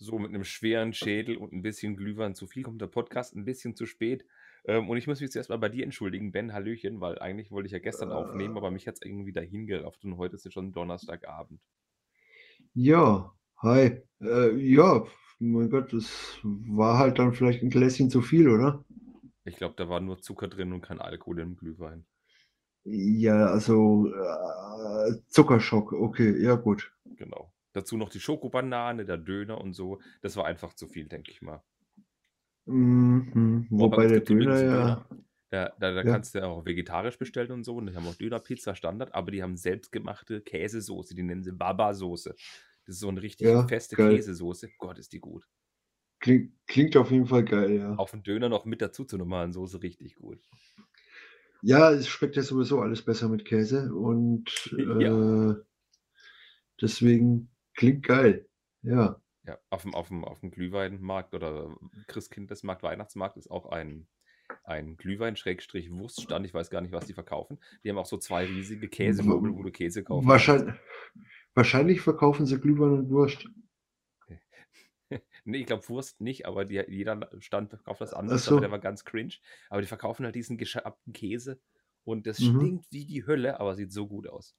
so mit einem schweren Schädel und ein bisschen Glühwein zu viel kommt der Podcast ein bisschen zu spät. Ähm, und ich muss mich zuerst mal bei dir entschuldigen, Ben, Hallöchen, weil eigentlich wollte ich ja gestern aufnehmen, aber mich hat es irgendwie dahin gerafft und heute ist es schon Donnerstagabend. Ja, hi. Äh, ja, mein Gott, das war halt dann vielleicht ein Gläschen zu viel, oder? Ich glaube, da war nur Zucker drin und kein Alkohol im Glühwein. Ja, also äh, Zuckerschock, okay, ja gut. Genau. Dazu noch die Schokobanane, der Döner und so. Das war einfach zu viel, denke ich mal. Mhm, wobei der Döner ja. Da, da, da ja. kannst du auch vegetarisch bestellen und so. Und die haben auch Dönerpizza Standard, aber die haben selbstgemachte Käsesoße. Die nennen sie Baba-Soße. Das ist so eine richtig ja, feste geil. Käsesoße. Gott, ist die gut. Klingt, klingt auf jeden Fall geil, ja. Auf den Döner noch mit dazu zur normalen Soße richtig gut. Ja, es schmeckt ja sowieso alles besser mit Käse und ja. äh, deswegen klingt geil. Ja. Ja, auf dem, auf dem, auf dem Glühweinmarkt oder Christkindlesmarkt, Weihnachtsmarkt ist auch ein, ein Glühwein-Wurststand. Ich weiß gar nicht, was die verkaufen. Die haben auch so zwei riesige Käsemöbel, wo du Käse kaufen Wahrscheinlich, wahrscheinlich verkaufen sie Glühwein und Wurst. nee, ich glaube Wurst nicht, aber die, jeder Stand verkauft das anders, so. aber der war ganz cringe. Aber die verkaufen halt diesen geschabten Käse und das mhm. stinkt wie die Hölle, aber sieht so gut aus.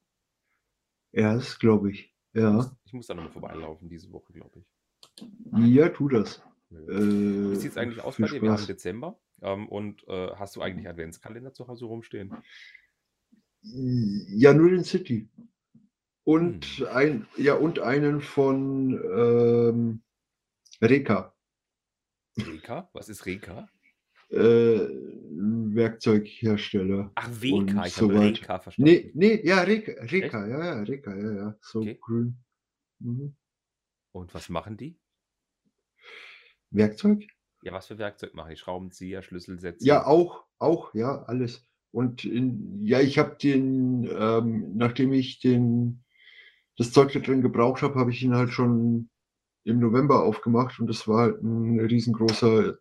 Ja, das glaube ich. Ja. Ich muss, da nochmal vorbeilaufen diese Woche, glaube ich. Ja, tu das. Wie sieht es eigentlich aus bei dir? Wir haben Dezember. Ähm, und äh, hast du eigentlich Adventskalender zu Hause rumstehen? Ja, nur den City. Und, hm. ein, ja, und einen von ähm, Reka. Reka? Was ist Reka? Äh, Werkzeughersteller. Ach, WK, ich so habe Reka verstanden. Nee, nee, ja, Reka, Reka, ja, ja, Reka, ja, ja, so okay. grün. Mhm. Und was machen die? Werkzeug? Ja, was für Werkzeug machen die? Schraubenzieher, Schlüsselsätze? Ja, auch, auch, ja, alles. Und in, ja, ich habe den, ähm, nachdem ich den, das Zeug da drin gebraucht habe, habe ich ihn halt schon im November aufgemacht und das war halt ein riesengroßer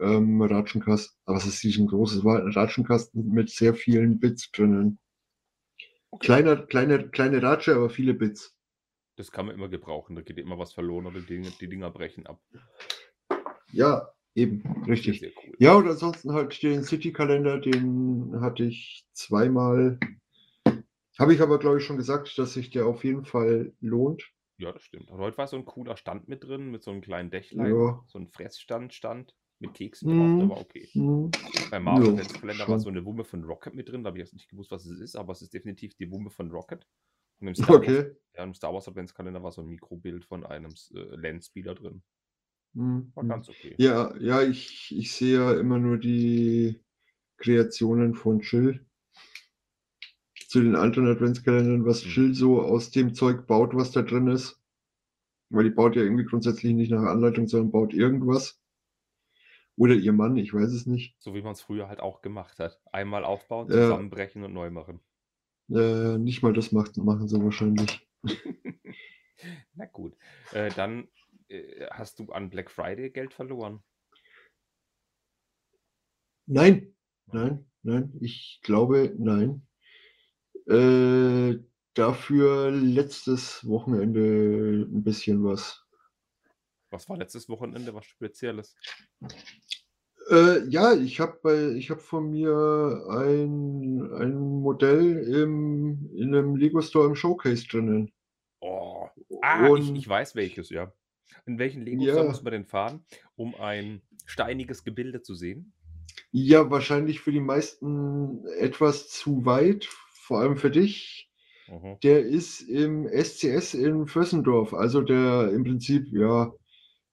ähm, Ratschenkasten. Aber es ist riesengroß, es war halt ein Ratschenkasten mit sehr vielen Bits drinnen. Okay. Kleiner, kleine, kleine Ratsche, aber viele Bits. Das kann man immer gebrauchen, da geht immer was verloren oder die, die Dinger brechen ab. Ja, eben, richtig. Cool. Ja, und ansonsten halt den City-Kalender, den hatte ich zweimal. Habe ich aber, glaube ich, schon gesagt, dass sich der auf jeden Fall lohnt. Ja, das stimmt. Und heute war so ein cooler Stand mit drin, mit so einem kleinen Dächlein, ja. so ein Fressstand stand mit Keksen drauf, mm. der war okay. Mm. Beim Marvel ja, Kalender war so eine Wumme von Rocket mit drin, da habe ich jetzt nicht gewusst, was es ist, aber es ist definitiv die Wumme von Rocket. Und im Star, okay. Wars, ja, im Star Wars Adventskalender war so ein Mikrobild von einem äh, Landspieler drin. Mhm. War ganz okay. Ja, ja, ich, ich sehe ja immer nur die Kreationen von Chill. Zu den anderen Adventskalendern, was mhm. Chill so aus dem Zeug baut, was da drin ist. Weil die baut ja irgendwie grundsätzlich nicht nach Anleitung, sondern baut irgendwas. Oder ihr Mann, ich weiß es nicht. So wie man es früher halt auch gemacht hat. Einmal aufbauen, zusammenbrechen ja. und neu machen. Äh, nicht mal das macht, machen sie wahrscheinlich. Na gut. Äh, dann äh, hast du an Black Friday Geld verloren? Nein, nein, nein. Ich glaube, nein. Äh, dafür letztes Wochenende ein bisschen was. Was war letztes Wochenende? Was Spezielles? Äh, ja, ich habe ich habe von mir ein, ein Modell im, in einem Lego Store im Showcase drinnen. Oh. Ah, ich, ich weiß welches, ja. In welchen Lego Store muss man denn fahren, um ein steiniges Gebilde zu sehen? Ja, wahrscheinlich für die meisten etwas zu weit, vor allem für dich. Mhm. Der ist im SCS in Vössendorf, also der im Prinzip, ja,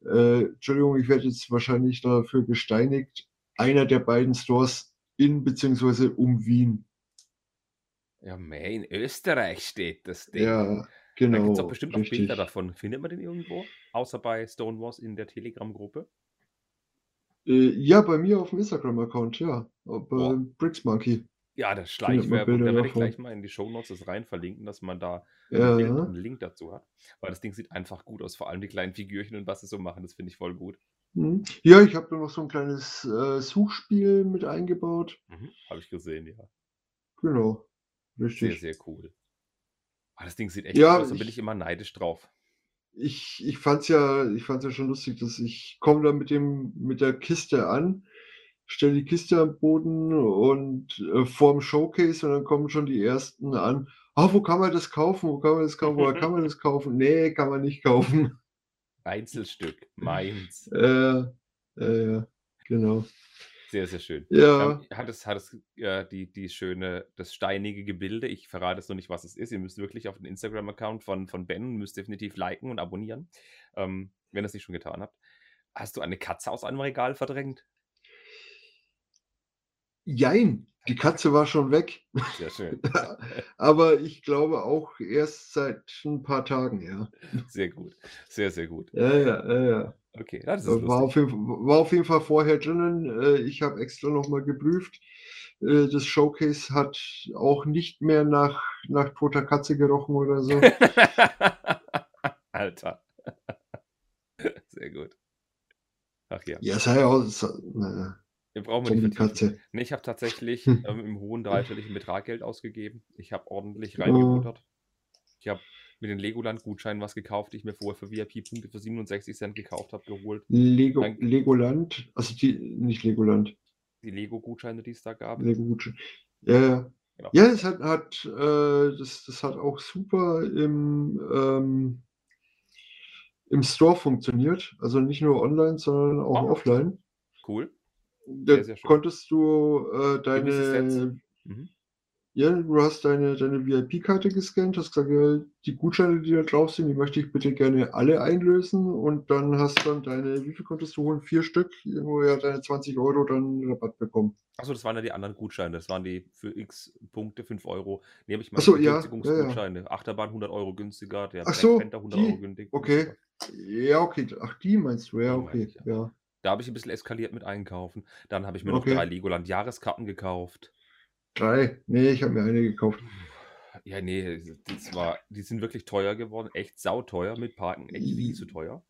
äh, Entschuldigung, ich werde jetzt wahrscheinlich dafür gesteinigt, einer der beiden Stores in bzw. um Wien. Ja, mehr in Österreich steht das Ding. Ja, genau. Da gibt es auch bestimmt auch Bilder davon. Findet man den irgendwo? Außer bei Stonewalls in der Telegram-Gruppe? Äh, ja, bei mir auf dem Instagram-Account, ja. Bei Bricks Monkey. Ja, das Schleichwerbung, da werde ich gleich mal in die Shownotes das rein verlinken, dass man da ja. einen Link dazu hat. Weil das Ding sieht einfach gut aus, vor allem die kleinen Figürchen und was sie so machen, das finde ich voll gut. Mhm. Ja, ich habe da noch so ein kleines äh, Suchspiel mit eingebaut. Mhm, habe ich gesehen, ja. Genau, richtig. Sehr, sehr cool. Aber ah, das Ding sieht echt ja, gut aus, da bin ich immer neidisch drauf. ich, ich fand's ja, ich fand's ja schon lustig, dass ich komme da mit dem, mit der Kiste an, stelle die Kiste am Boden und äh, vorm Showcase und dann kommen schon die ersten an. Ah, wo kann man das kaufen? Wo kann man das kaufen? Wo kann man das kaufen? Nee, kann man nicht kaufen. Einzelstück, meins. Äh, äh, genau. Sehr, sehr schön. Ja. Ähm, hat es, hat es äh, die, die schöne, das steinige Gebilde. Ich verrate es noch nicht, was es ist. Ihr müsst wirklich auf den Instagram-Account von, von Ben, müsst definitiv liken und abonnieren, ähm, wenn ihr es nicht schon getan habt. Hast du eine Katze aus einem Regal verdrängt? Jein, die Katze war schon weg. Sehr schön. Aber ich glaube auch erst seit ein paar Tagen, ja. Sehr gut. Sehr, sehr gut. Ja, ja, ja, ja. Okay, das ist war, auf jeden, war auf jeden Fall vorher drinnen. Äh, ich habe extra nochmal geprüft. Äh, das Showcase hat auch nicht mehr nach, nach toter Katze gerochen oder so. Alter. Sehr gut. Ach ja. Ja, sei aus. Naja. Wir brauchen die Katze. Nee, ich habe tatsächlich ähm, im hohen dreistelligen Betrag Geld ausgegeben. Ich habe ordentlich reingebuttert. Ich habe mit den Legoland-Gutscheinen was gekauft, die ich mir vorher für VIP-Punkte für 67 Cent gekauft habe, geholt. Lego, Dann, Legoland, also die, nicht Legoland. Die Lego-Gutscheine, die es da gab. Lego-Gutscheine. Ja, ja. Genau. Ja, es hat, hat äh, das, das hat auch super im, ähm, im Store funktioniert. Also nicht nur online, sondern auch oh. offline. Cool. Da sehr, sehr konntest du äh, deine. Mhm. Ja, du hast deine, deine VIP-Karte gescannt, hast gesagt, ja, die Gutscheine, die da drauf sind, die möchte ich bitte gerne alle einlösen und dann hast dann deine, wie viel konntest du holen? Vier Stück, irgendwo ja deine 20 Euro dann Rabatt bekommen. Achso, das waren ja die anderen Gutscheine, das waren die für x Punkte 5 Euro. Nehme ich mal Achso, ja, ja, ja. Achterbahn 100 Euro günstiger, der Ach so, 100 die, Euro günstiger. Okay, ja, okay, ach die meinst du, ja, okay, ja. Da habe ich ein bisschen eskaliert mit einkaufen. Dann habe ich mir okay. noch drei Legoland-Jahreskarten gekauft. Drei? Nee, ich habe mir eine gekauft. Ja, nee, das war, die sind wirklich teuer geworden, echt sauteuer mit Parken, echt viel zu teuer.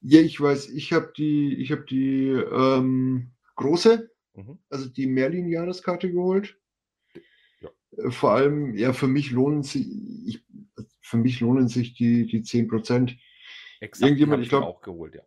Ja, ich weiß, ich habe die, ich habe die ähm, große, mhm. also die Merlin-Jahreskarte geholt. Ja. Äh, vor allem, ja, für mich lohnen sich, ich, für mich lohnen sich die, die 10 Prozent. Exakt, Irgendjemand, ich glaube, auch geholt, ja.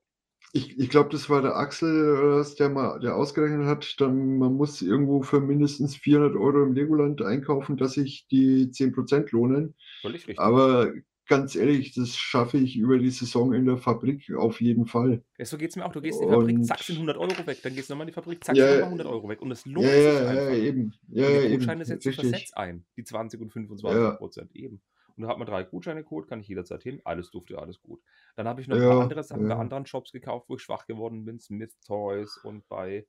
Ich, ich glaube, das war der Axel, äh, der mal, der ausgerechnet hat, dann man muss irgendwo für mindestens 400 Euro im Legoland einkaufen, dass sich die 10% lohnen. Völlig richtig. Aber ganz ehrlich, das schaffe ich über die Saison in der Fabrik auf jeden Fall. Ja, so geht es mir auch. Du gehst in die Fabrik, zack, sind 100 Euro weg. Dann gehst du nochmal in die Fabrik, zack, ja, sind nochmal 100 Euro weg. Und es lohnt ja, sich ja, einfach. Ja, eben. Ja, und die Gutscheine setzen Versetz ein. Die 20 und 25 Prozent eben. Und da hat man drei Gutscheine geholt, kann ich jederzeit hin. Alles durfte, alles gut. Dann habe ich noch ein paar andere Sachen bei anderen Shops gekauft, wo ich schwach geworden bin. Smith Toys und bei,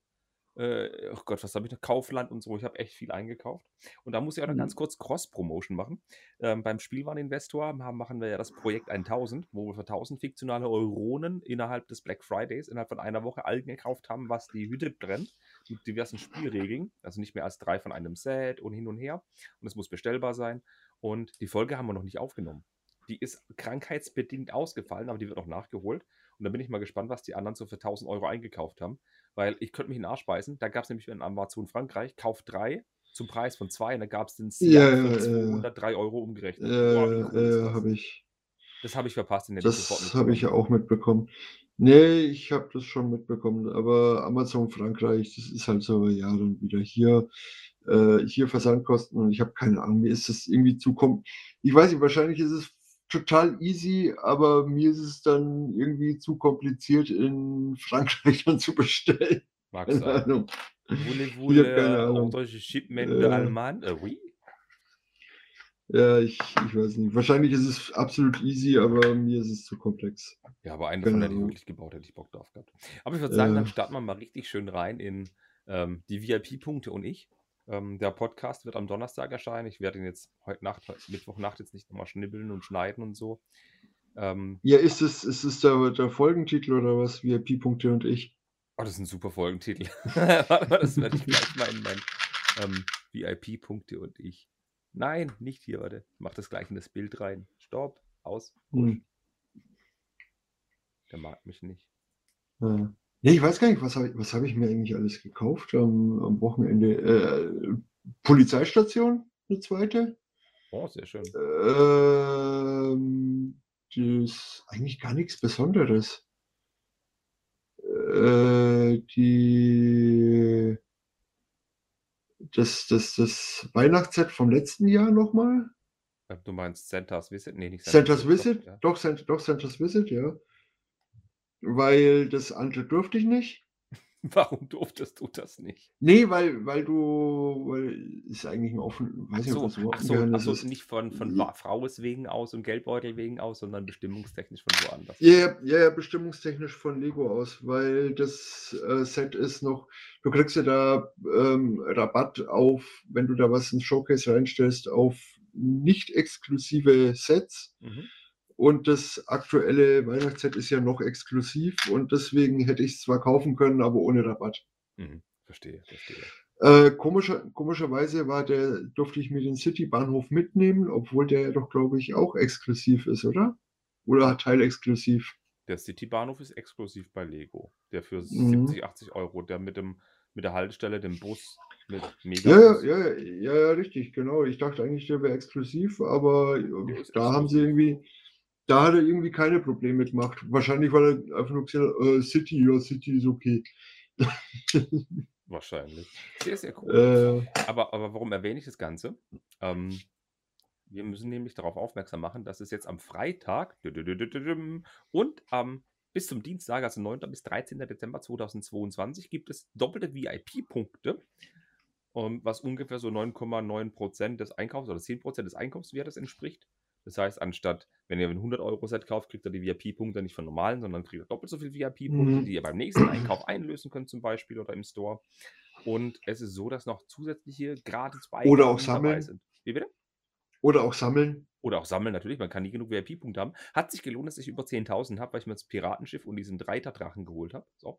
äh, oh Gott, was habe ich noch? Kaufland und so. Ich habe echt viel eingekauft. Und da muss ich auch noch mhm. ganz kurz Cross-Promotion machen. Ähm, beim Spielwareninvestor machen wir ja das Projekt 1000, wo wir für 1000 fiktionale Euronen innerhalb des Black Fridays, innerhalb von einer Woche Algen gekauft haben, was die Hütte brennt, mit diversen Spielregeln. Also nicht mehr als drei von einem Set und hin und her. Und es muss bestellbar sein. Und die Folge haben wir noch nicht aufgenommen. Die ist krankheitsbedingt ausgefallen, aber die wird noch nachgeholt. Und da bin ich mal gespannt, was die anderen so für 1000 Euro eingekauft haben. Weil ich könnte mich in den Arsch beißen. Da gab es nämlich in Amazon Frankreich, Kauf drei zum Preis von zwei. Und da gab es den ja, für 203 Euro umgerechnet. Ja, ja habe ich. Das habe ich verpasst. In der das habe ich auch mitbekommen. Nee, ich habe das schon mitbekommen. Aber Amazon Frankreich, das ist halt so, ja, dann wieder hier äh, hier Versandkosten und ich habe keine Ahnung, mir ist das irgendwie zu kom Ich weiß nicht, wahrscheinlich ist es total easy, aber mir ist es dann irgendwie zu kompliziert in Frankreich dann zu bestellen. Mag sein. Ahnung. Voulez-vous le shipment de Allemagne? Äh, oui. Ja, ich, ich weiß nicht. Wahrscheinlich ist es absolut easy, aber mir ist es zu komplex. Ja, aber einen davon hätte ich wirklich gebaut, hätte ich Bock drauf gehabt. Aber ich würde sagen, dann starten wir mal richtig schön rein in ähm, die VIP-Punkte und ich. Ähm, der Podcast wird am Donnerstag erscheinen. Ich werde ihn jetzt heute Nacht, Mittwochnacht jetzt nicht nochmal schnibbeln und schneiden und so. Ähm, ja, ist es, ist es der, der Folgentitel oder was? VIP-Punkte und ich. Oh, das ist ein super Folgentitel. Das werde ich gleich mal in mein ähm, VIP-Punkte und ich. Nein, nicht hier, warte. Ich mache das gleich in das Bild rein. Stopp, aus. Hm. Der mag mich nicht. Ja. Nee, ich weiß gar nicht, was habe ich, was hab ich mir eigentlich alles gekauft am, am Wochenende? Äh, Polizeistation, eine zweite. Oh, sehr schön. Ähm, ist eigentlich gar nichts Besonderes. Äh, die das, das, das Weihnachtsset vom letzten Jahr nochmal. Du meinst Santa's Visit? Nee, nicht Santa's, Santa's Visit. Doch, ja. doch, Santa's Visit, ja. Weil das andere durfte ich nicht. Warum durftest du das nicht? Nee, weil, weil du, weil ist eigentlich ein offen, weiß nicht, so, so ach so, ach so ist. nicht von, von Frau wegen aus und Geldbeutel wegen aus, sondern bestimmungstechnisch von woanders. Ja, ja, ja, bestimmungstechnisch von Lego aus, weil das äh, Set ist noch, du kriegst ja da ähm, Rabatt auf, wenn du da was ins Showcase reinstellst, auf nicht exklusive Sets. Mhm. Und das aktuelle Weihnachtsset ist ja noch exklusiv und deswegen hätte ich es zwar kaufen können, aber ohne Rabatt. Mhm, verstehe, verstehe. Äh, komischer, komischerweise war der, durfte ich mir den City-Bahnhof mitnehmen, obwohl der doch, glaube ich, auch exklusiv ist, oder? Oder teilexklusiv. Der City-Bahnhof ist exklusiv bei Lego. Der für mhm. 70, 80 Euro, der mit, dem, mit der Haltestelle, dem Bus, mit Mega. Ja, ja, ja, ja, ja, richtig, genau. Ich dachte eigentlich, der wäre exklusiv, aber da haben sie irgendwie da hat er irgendwie keine Probleme gemacht. Wahrscheinlich, weil er einfach nur gesagt hat, äh, City, ja, City ist okay. Wahrscheinlich. Sehr, sehr cool. Äh, aber, aber warum erwähne ich das Ganze? Ähm, wir müssen nämlich darauf aufmerksam machen, dass es jetzt am Freitag und am bis zum Dienstag, also 9. bis 13. Dezember 2022, gibt es doppelte VIP-Punkte, was ungefähr so 9,9% des Einkaufs oder 10% des Einkaufswertes entspricht. Das heißt, anstatt, wenn ihr ein 100-Euro-Set kauft, kriegt ihr die VIP-Punkte nicht von normalen, sondern kriegt ihr doppelt so viele VIP-Punkte, mhm. die ihr beim nächsten Einkauf einlösen könnt, zum Beispiel oder im Store. Und es ist so, dass noch zusätzliche gratis oder auch sammeln. sind. Wie bitte? Oder auch sammeln. Oder auch sammeln, natürlich. Man kann nie genug VIP-Punkte haben. Hat sich gelohnt, dass ich über 10.000 habe, weil ich mir das Piratenschiff und diesen Dreiter-Drachen geholt habe. So.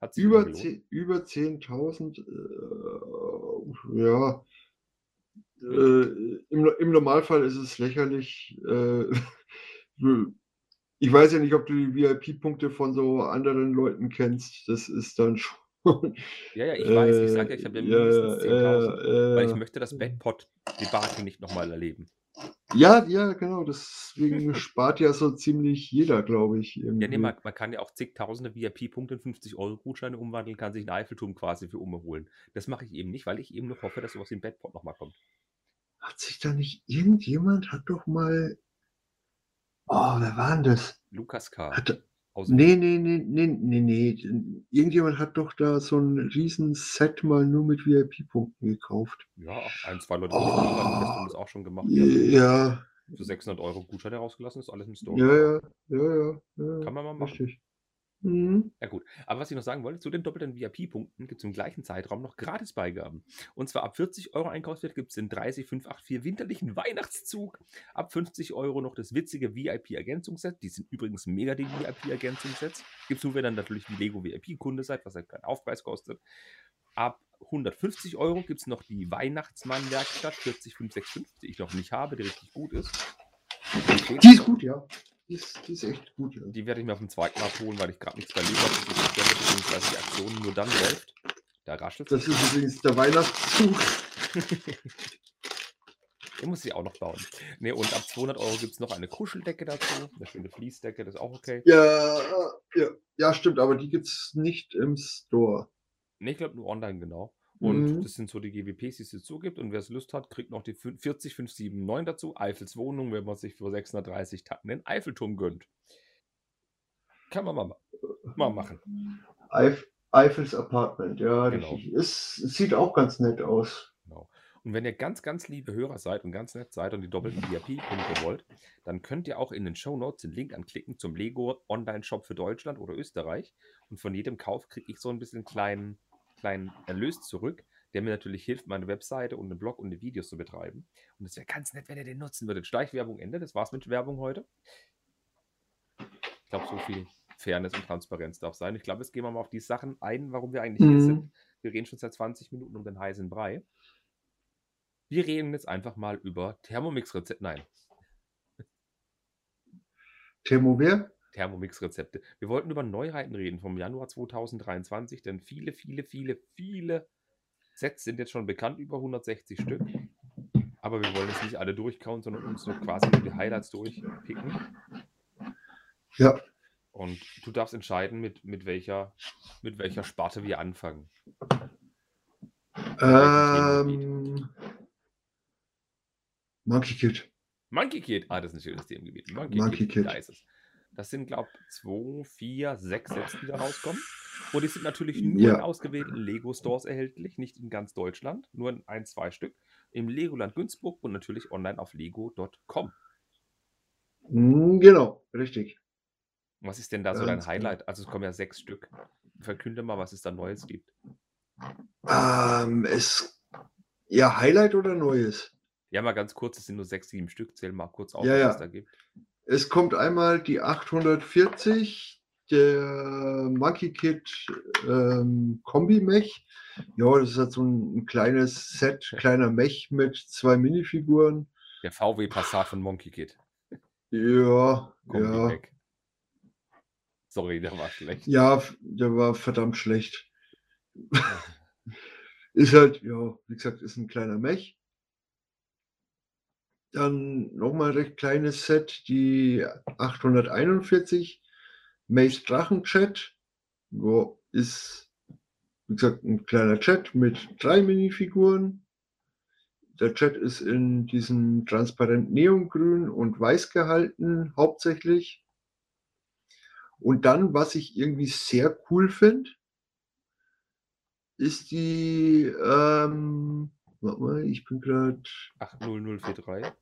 Hat sich über 10.000, äh, ja, äh, im, im, Normalfall ist es lächerlich. Äh, ich weiß ja nicht, ob du die VIP-Punkte von so anderen Leuten kennst. Das ist dann schon. Ja, ja, ich weiß. Ich sage ja, ich habe ja mindestens 10.000, äh, weil ich möchte das Bedpot-Debakel nicht nochmal erleben. Ja, ja, genau. Deswegen spart ja so ziemlich jeder, glaube ich. Irgendwie. Ja, nee, man, man, kann ja auch zigtausende VIP-Punkte in 50-Euro-Gutscheine umwandeln, kann sich einen Eiffelturm quasi für umholen. Das mache ich eben nicht, weil ich eben nur hoffe, dass sowas ein Bedpot nochmal kommt. Hat sich da nicht irgendjemand, hat doch mal. Oh, wer war denn das? Lukas K. Hat, nee, nee, nee, nee, nee, nee. Irgendjemand hat doch da so ein riesen Set mal nur mit VIP-Punkten gekauft. Ja, ein, zwei Leute oh, haben das auch schon gemacht. Ja. Für 600 Euro Gutschein herausgelassen, ist alles im Store. Ja, ja, ja, ja. ja Kann man mal machen. Richtig. Mhm. Ja gut, aber was ich noch sagen wollte, zu den doppelten VIP-Punkten gibt es im gleichen Zeitraum noch Gratisbeigaben. Und zwar ab 40 Euro Einkaufswert gibt es den 30584 winterlichen Weihnachtszug. Ab 50 Euro noch das witzige VIP-Ergänzungsset. Die sind übrigens mega die VIP-Ergänzungssets. Gibt es nur, wenn ihr natürlich wie Lego VIP-Kunde seid, was halt keinen Aufpreis kostet. Ab 150 Euro gibt es noch die Weihnachtsmann-Werkstatt 40565, die ich noch nicht habe, die richtig gut ist. Die ist gut, ja. Die ist, die ist echt gut, ja. Die werde ich mir auf dem zweiten Mal holen, weil ich gerade nichts bei Lego habe, beziehungsweise die Aktion nur dann läuft. Da raschelt Das ist übrigens der Weihnachtszug. Den muss ich auch noch bauen. Ne, und ab 200 Euro gibt es noch eine Kuscheldecke dazu. Eine schöne Fließdecke, das ist auch okay. Ja, ja, ja stimmt, aber die gibt es nicht im Store. Ne, ich glaube nur online, genau. Und mhm. das sind so die GWPs, die es so gibt. Und wer es Lust hat, kriegt noch die 40579 dazu. Eifels Wohnung, wenn man sich für 630 Tacken den Eiffelturm gönnt. Kann man mal, mal machen. Eif Eifels Apartment, ja, genau. Es, es sieht auch ganz nett aus. Genau. Und wenn ihr ganz, ganz liebe Hörer seid und ganz nett seid und die doppelten VIP-Punkte wollt, dann könnt ihr auch in den Show Notes den Link anklicken zum Lego Online-Shop für Deutschland oder Österreich. Und von jedem Kauf kriege ich so ein bisschen kleinen kleinen Erlös zurück, der mir natürlich hilft, meine Webseite und den Blog und die Videos zu betreiben. Und es wäre ganz nett, wenn ihr den nutzen würdet. Schleichwerbung Ende. Das war's mit Werbung heute. Ich glaube, so viel Fairness und Transparenz darf sein. Ich glaube, jetzt gehen wir mal auf die Sachen ein, warum wir eigentlich mhm. hier sind. Wir reden schon seit 20 Minuten um den heißen Brei. Wir reden jetzt einfach mal über Thermomix-Rezept. Nein. Thermower? Thermomix-Rezepte. Wir wollten über Neuheiten reden vom Januar 2023, denn viele, viele, viele, viele Sets sind jetzt schon bekannt, über 160 Stück. Aber wir wollen jetzt nicht alle durchkauen, sondern uns nur quasi nur die Highlights durchpicken. Ja. Und du darfst entscheiden, mit, mit, welcher, mit welcher Sparte wir anfangen. Ähm, Monkey Kid. Monkey Kid. Ah, das ist ein schönes Themengebiet. Monkey, Monkey Kid, Kid. Da ist es. Das sind, glaube ich, zwei, vier, sechs Sets, die da rauskommen. Und die sind natürlich nur ja. in ausgewählten Lego-Stores erhältlich, nicht in ganz Deutschland, nur in ein, zwei Stück. Im Legoland Günzburg und natürlich online auf lego.com. Hm, genau, richtig. Was ist denn da so dein genau. Highlight? Also es kommen ja sechs Stück. Verkünde mal, was es da Neues gibt. Ähm, es. Ja, Highlight oder Neues? Ja, mal ganz kurz, es sind nur sechs, sieben Stück. Zähl mal kurz auf, ja, was ja. es da gibt. Es kommt einmal die 840, der Monkey Kid ähm, Kombi-Mech. Ja, das ist halt so ein, ein, kleines Set, kleiner Mech mit zwei Minifiguren. Der VW Passat von Monkey Kid. Ja, ja. Sorry, der war schlecht. Ja, der war verdammt schlecht. ist halt, ja, wie gesagt, ist ein kleiner Mech. Dann nochmal ein recht kleines Set, die 841 Mace Drachenchat. Ja, ist, wie gesagt, ein kleiner Chat mit drei Minifiguren. Der Chat ist in diesem transparent Neongrün und Weiß gehalten, hauptsächlich. Und dann, was ich irgendwie sehr cool finde, ist die, ähm, warte mal, ich bin gerade. 80043.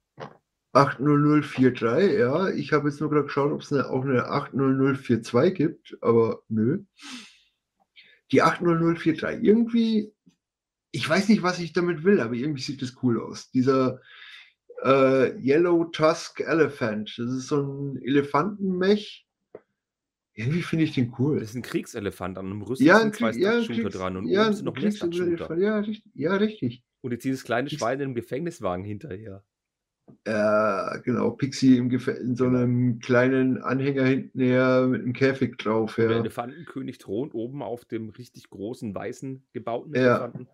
80043, ja. Ich habe jetzt nur gerade geschaut, ob es eine, auch eine 80042 gibt, aber nö. Die 80043, irgendwie, ich weiß nicht, was ich damit will, aber irgendwie sieht das cool aus. Dieser äh, Yellow Tusk Elephant, das ist so ein Elefantenmech. Irgendwie finde ich den cool. Das ist ein Kriegselefant an einem Rüstung ja, sind zwei ja, Shooter dran und ja, oben sind noch mehr Ja, richtig, ja, richtig. Und jetzt dieses kleine Schwein im Gefängniswagen hinterher. Ja, genau, Pixie im Gef in so genau. einem kleinen Anhänger hinten her mit einem Käfig drauf, Der Elefantenkönig thront oben auf dem richtig großen, weißen, gebauten Ja. Elefanten.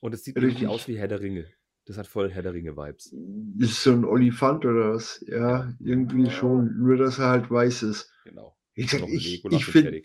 Und es sieht irgendwie aus wie Herr der Ringe. Das hat voll Herr der Ringe-Vibes. Ist so ein Olifant oder was? Ja, irgendwie schon, nur dass er halt weiß ist. Genau. Ich sag, ich, ich finde,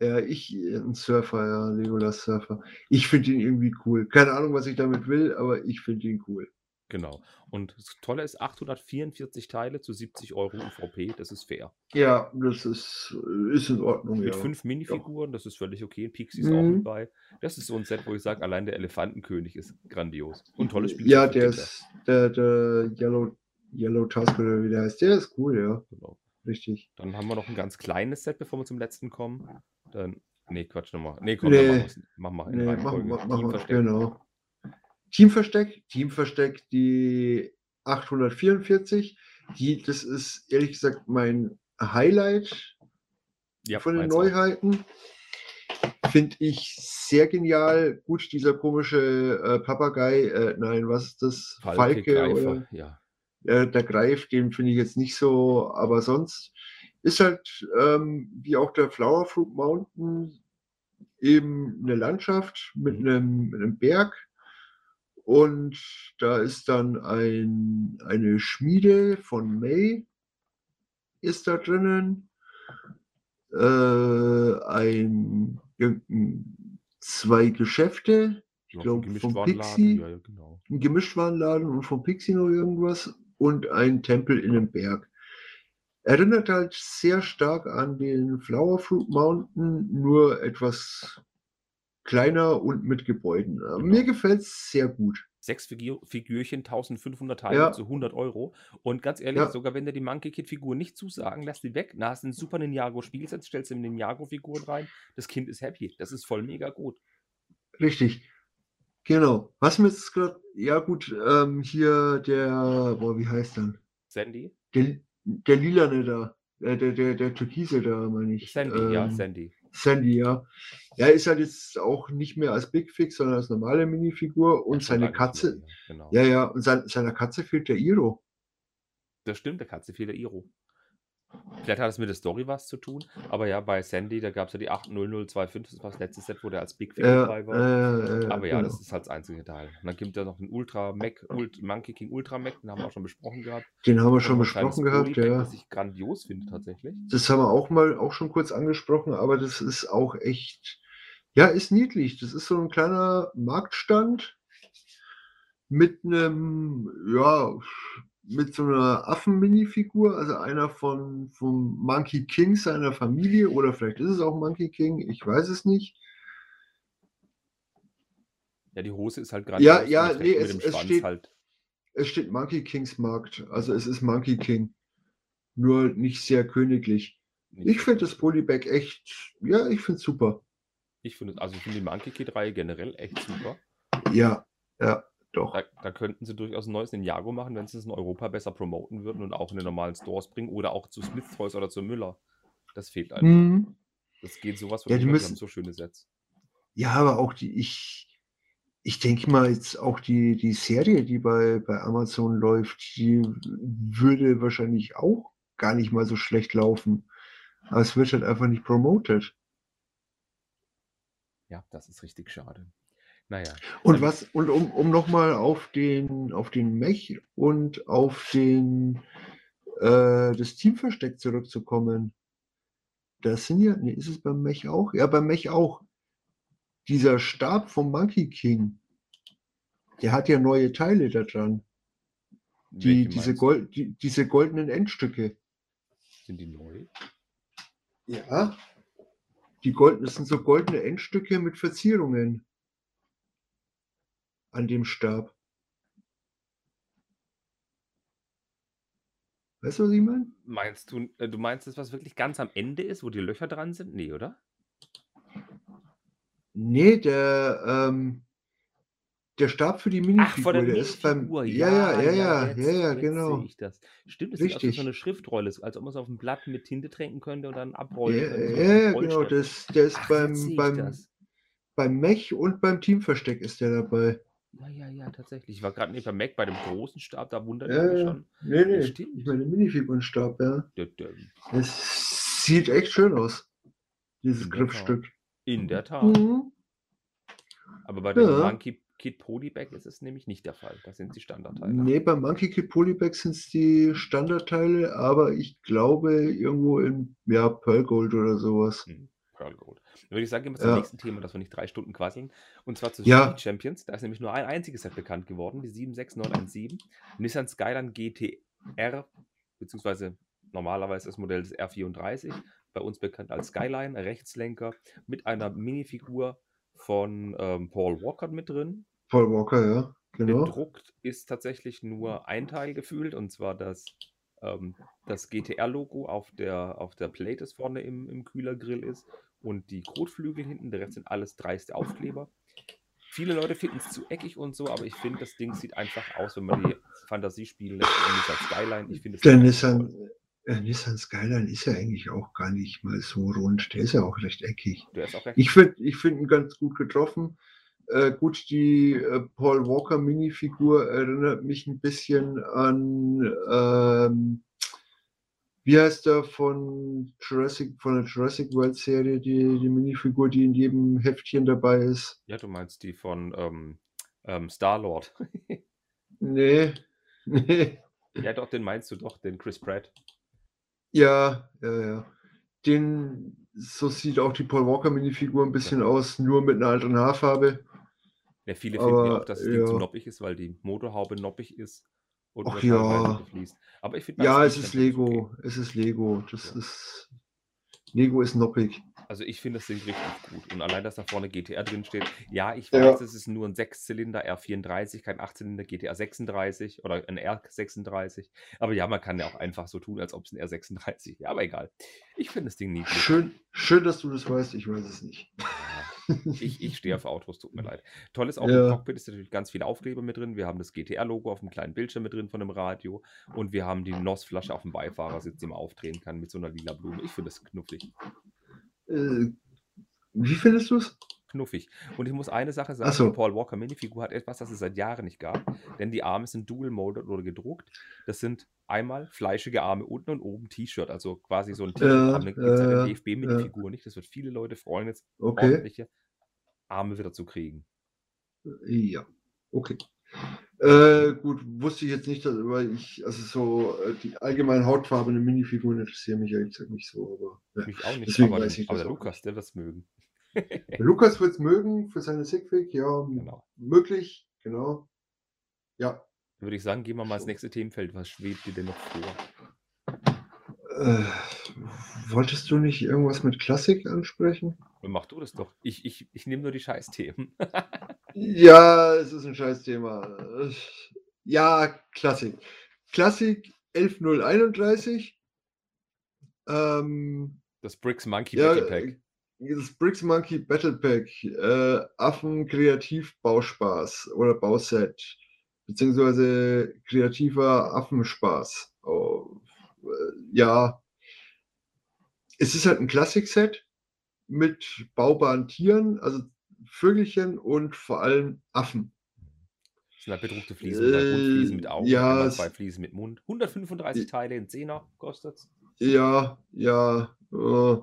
ja, ich, ein Surfer, ja, Legolas Surfer. Ich finde ihn irgendwie cool. Keine Ahnung, was ich damit will, aber ich finde ihn cool. Genau. Und das Tolle ist 844 Teile zu 70 Euro UVP. Das ist fair. Ja, das ist, ist in Ordnung, Mit ja. fünf. Minifiguren, das ist völlig okay. Pixie ist auch mit Mhm. bei. Das ist so ein Set, wo ich sage, allein der Elefantenkönig ist grandios. Und tolles Spiel Ja, der Kinder. ist, der, der Yellow, Yellow Tusk oder wie der heißt, der ist cool, ja. Genau. Richtig. Dann haben wir noch ein ganz kleines Set, bevor wir zum letzten kommen. Dann, nee, Quatsch nochmal. Nee, komm, Nee. dann machen wir's. Mach mal in Nee, mach, mach, mach genau. Teamversteck, Teamversteck, die 844. Die, das ist ehrlich gesagt mein Highlight Ja, von den. Neuheiten. Finde ich sehr genial. Gut, dieser komische äh, Papagei, äh, nein, was ist das? Falke, Falke Greifer, oder ja. äh, der Greif, den finde ich jetzt nicht so, aber sonst ist halt ähm, wie auch der Flower Fruit Mountain eben eine Landschaft mit Mhm. einem, mit einem Berg und da ist dann ein, eine Schmiede von May ist da drinnen, äh, ein, zwei Geschäfte, ich ein glaube vom Pixie, ja, ja, genau. ein Gemischtwarenladen und vom Pixie noch irgendwas und ein Tempel in einem Berg. Erinnert halt sehr stark an den Flower Fruit Mountain, nur etwas kleiner und mit Gebäuden. Mir Genau. gefällt es sehr gut. Sechs Figur Figürchen, 1500 Teile Ja, zu 100 Euro. Und ganz ehrlich, ja, sogar wenn dir die Monkey Kid Figur nicht zusagen, lass die weg. Na, hast ein super Ninjago Spielset, stellst du in Ninjago Figuren rein. Das Kind ist happy. Das ist voll mega gut. richtig. Genau. Was mir jetzt gerade, ja gut, ähm, hier der, boah, wie heißt der? Sandy? Der, der Lilane da, äh, der, der, der Türkise da, meine ich. Sandy, ja, Ähm, Sandy. Sandy, ja. Er ist halt jetzt auch nicht mehr als Big Fix, sondern als normale Minifigur und seine mehr. Katze, Ja, genau. ja, ja, und sein, seiner Katze fehlt der Iro. Das stimmt, der Katze fehlt der Iro. Vielleicht hat es mit der Story was zu tun, aber ja, bei Sandy, da gab es ja die 80025, das war das letzte Set, wo der als Big Ja, dabei war. äh, äh, Aber ja, das genau. ist halt das einzige Teil. Und dann gibt es ja noch den Ultra Mac, Ult Monkey King Ultra Mac, den haben wir auch schon besprochen gehabt. Den haben wir schon besprochen gehabt, Polypack, ja. Das ich grandios finde tatsächlich. Das haben wir auch mal auch schon kurz angesprochen, aber das ist auch echt, ja, ist niedlich. Das ist so ein kleiner Marktstand mit einem, ja, mit so einer Affen-Minifigur, also einer von vom Monkey King seiner Familie oder vielleicht ist es auch Monkey King, ich weiß es nicht. Ja, die Hose ist halt Ja, und ja, das nee, es, es steht, halt. es steht Monkey Kings Markt, also es ist Monkey King, nur nicht sehr königlich. Nicht Ich finde das Polybag echt, ja, ich finde es super. Ich finde, also ich finde die Monkey Kid-Reihe generell echt super. Ja, ja, doch. Da, da könnten sie durchaus ein neues Ninjago machen, wenn sie es in Europa besser promoten würden und auch in den normalen Stores bringen oder auch zu Smith Toys oder zu Müller. Das fehlt einfach. Mhm. Das geht sowas von Ja, die müssen- so schöne Sets. Ja, aber auch die, ich, ich denke mal jetzt auch die, die Serie, die bei, bei Amazon läuft, die würde wahrscheinlich auch gar nicht mal so schlecht laufen. Aber es wird halt einfach nicht promoted. Ja, das ist richtig schade. Naja, Und was, und um, um nochmal auf den, auf den Mech und auf den, äh, das Teamversteck zurückzukommen. Das sind ja, nee, ist es beim Mech auch? Ja, beim Mech auch. Dieser Stab vom Monkey King, der hat ja neue Teile da dran. Die, diese? Gold, die, diese goldenen Endstücke. Sind die neu? Ja. Die goldenen, das sind so goldene Endstücke mit Verzierungen. An dem Stab. Weißt du, was ich meine? Meinst du, äh, du meinst das, was wirklich ganz am Ende ist, wo die Löcher dran sind? Nee, oder? Nee, der, ähm, der Stab für die Ach, von Minifigur, der der ist beim. Minifigur. Ja, ja, ja, ja, jetzt, ja, ja, genau. das. Stimmt, das aus wie so eine Schriftrolle, als ob man es auf dem Blatt mit Tinte tränken könnte und dann abrollen Ja, könnte. so ja, genau. Das, der ist Ach, beim, beim, beim Mech und beim Teamversteck ist der dabei. Ja, ja, ja, tatsächlich. Ich war gerade nicht beim Mac bei dem großen Stab, da wundert ich Ja, mich ja. schon. Nee, nee. stimmt. Ich meine Minifigurenstab, ja. Dö, dö. Es sieht echt schön aus. Dieses In der Tat. Griffstück. In der Tat. Mhm. Aber bei dem Ja. Monkey Kid Polybag ist es nämlich nicht der Fall. Das sind die Standardteile. Nee, beim Monkey Kid Polybag sind es die Standardteile, aber ich glaube irgendwo in ja, Pearl Gold oder sowas. Hm, Pearl Gold. Dann würde ich sagen, gehen wir zum Ja. nächsten Thema, dass wir nicht drei Stunden quasseln. Und zwar zu Ja. Champions. Da ist nämlich nur ein einziges Set bekannt geworden, die 76917. Nissan Skyline GTR, beziehungsweise normalerweise das Modell des R34, bei uns bekannt als Skyline, Rechtslenker, mit einer Minifigur von ähm, Paul Walker mit drin. Paul Walker, ja, genau. Bedruckt ist tatsächlich nur ein Teil gefühlt, und zwar das, ähm, das GTR-Logo auf der, auf der Plate, das vorne im, im Kühlergrill ist, und die Kotflügel hinten, der Rest sind alles dreiste Aufkleber. Viele Leute finden es zu eckig und so, aber ich finde, das Ding sieht einfach aus, wenn man die Fantasie spielen lässt. Und Nissan Skyline, ich finde Der Nissan, äh, Nissan Skyline ist ja eigentlich auch gar nicht mal so rund. Der ist ja auch recht eckig. Der ist auch recht Ich finde ich find ihn ganz gut getroffen. Äh, gut, die äh, Paul Walker Minifigur erinnert mich ein bisschen an, ähm, wie heißt der von Jurassic, von der Jurassic World Serie, die, die Minifigur, die in jedem Heftchen dabei ist. Ja, du meinst die von ähm, ähm, Star-Lord. Nee, nee. ja, doch, den meinst du doch, den Chris Pratt. Ja, ja, ja. Den, so sieht auch die Paul Walker Minifigur ein bisschen aus, nur mit einer anderen Haarfarbe. Ja, viele finden ja Aber, auch, dass das Ding zu ja. noppig ist, weil die Motorhaube noppig ist und Ach ja. Aber ich finde, Ja, es ist Champions okay. Lego. Es ist Lego. Das Ja. ist. Lego ist noppig. Also ich finde das Ding richtig gut. Und allein, dass da vorne GTR drin steht. Ja, ich Ja. weiß, es ist nur ein Sechszylinder R34, kein Achtzylinder GTR 36 oder ein R36. Aber ja, man kann ja auch einfach so tun, als ob es ein R36 wäre. Aber egal. Ich finde das Ding niedlich. Schön, schön, dass du das weißt. Ich weiß es nicht. Ich, ich stehe auf Autos, tut mir leid. Toll ist auch Ja. im Cockpit ist natürlich ganz viele Aufkleber mit drin. Wir haben das GTR-Logo auf dem kleinen Bildschirm mit drin von dem Radio. Und wir haben die NOS-Flasche auf dem Beifahrersitz, die man aufdrehen kann mit so einer lila Blume. Ich finde das knuffig. Äh, wie findest du es? Knuffig. Und ich muss eine Sache sagen: so. Die Paul Walker Minifigur hat etwas, das es seit Jahren nicht gab. Denn die Arme sind dual molded oder gedruckt. Das sind Einmal fleischige Arme unten und oben T-Shirt, also quasi so ein T-Shirt. Ja, gibt es eine DFB-Minifigur ja. nicht. Das wird viele Leute freuen, jetzt okay. ordentliche Arme wieder zu kriegen. Ja, okay. Äh, gut, wusste ich jetzt nicht, dass, weil ich, also so, äh, die allgemeinen hautfarbenen Minifiguren interessieren mich ehrlich gesagt nicht so, aber. Ja. Mich auch nicht, Deswegen aber, weiß ich aber der Lukas, der wird es mögen. der Lukas wird es mögen für seine Sigfig, ja, genau. möglich, genau. Ja. Dann würde ich sagen, gehen wir mal ins nächste Themenfeld. Was schwebt dir denn noch vor? Äh, wolltest du nicht irgendwas mit Klassik ansprechen? Mach du das doch. Ich, ich, ich nehme nur die Scheißthemen. ja, es ist ein Scheißthema. Ja, Klassik. Klassik 11031. Ähm, das Bricks Monkey ja, Battle Pack. Das Bricks Monkey Battle Pack. Äh, Affen Kreativ Bauspaß oder Bauset. Beziehungsweise kreativer Affenspaß. Oh, äh, ja. Es ist halt ein Klassik-Set mit baubaren Tieren, also Vögelchen und vor allem Affen. Das sind halt bedruckte Fliesen, äh, Fliesen mit Augen, ja, zwei Fliesen mit Mund. 135 Teile in 10er kostet es. Ja, ja. Äh,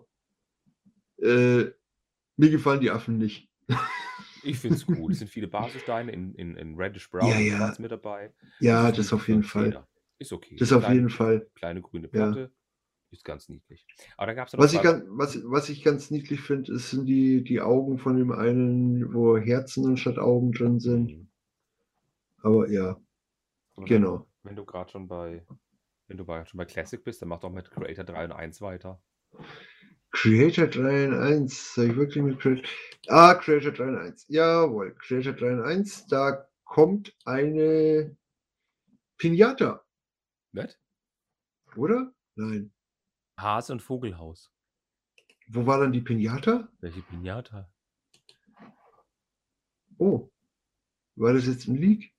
äh, mir gefallen die Affen nicht. Ich finde es cool. Es sind viele Basissteine in, in, in Reddish Brown ja, ja. mit dabei. Ja, das, das auf jeden Fall. Ist okay. Das auf jeden Fall. Kleine grüne Platte. Ja. Ist ganz niedlich. Aber da gab's was, ich ganz, was, was ich ganz niedlich finde, sind die, die Augen von dem einen, wo Herzen anstatt Augen drin sind. Mhm. Aber ja, Aber genau. Wenn du gerade schon bei, wenn du bei, schon bei Classic bist, dann mach doch mit Creator 3 und 1 weiter. Creator 3 und 1, soll ich wirklich mit Creator? Ah, Creator 3 und 1. Jawohl, Creator 3 und 1, da kommt eine Pinata. Was? Oder? Nein. Hase und Vogelhaus. Wo war dann die Pinata? Welche Pinata? Oh. War das jetzt ein Leak?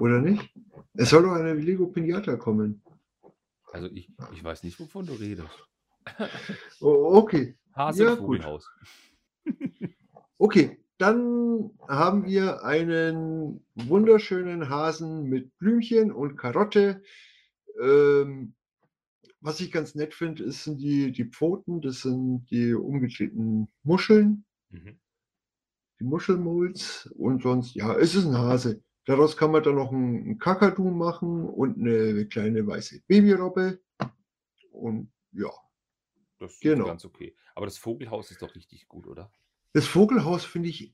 Oder nicht? Es soll doch eine Lego Pinata kommen. Also ich, ich weiß nicht, wovon du redest. Oh, okay. Hase ja, Vogelhaus. Okay, dann haben wir einen wunderschönen Hasen mit Blümchen und Karotte. Ähm, was ich ganz nett finde, sind die, die Pfoten, das sind die umgedrehten Muscheln. Mhm. Die Muschelmolds und sonst, ja, es ist ein Hase. Daraus kann man dann noch einen Kakadu machen und eine kleine weiße Babyrobbe. Und ja. Das ist genau. ganz okay. Aber das Vogelhaus ist doch richtig gut, oder? Das Vogelhaus finde ich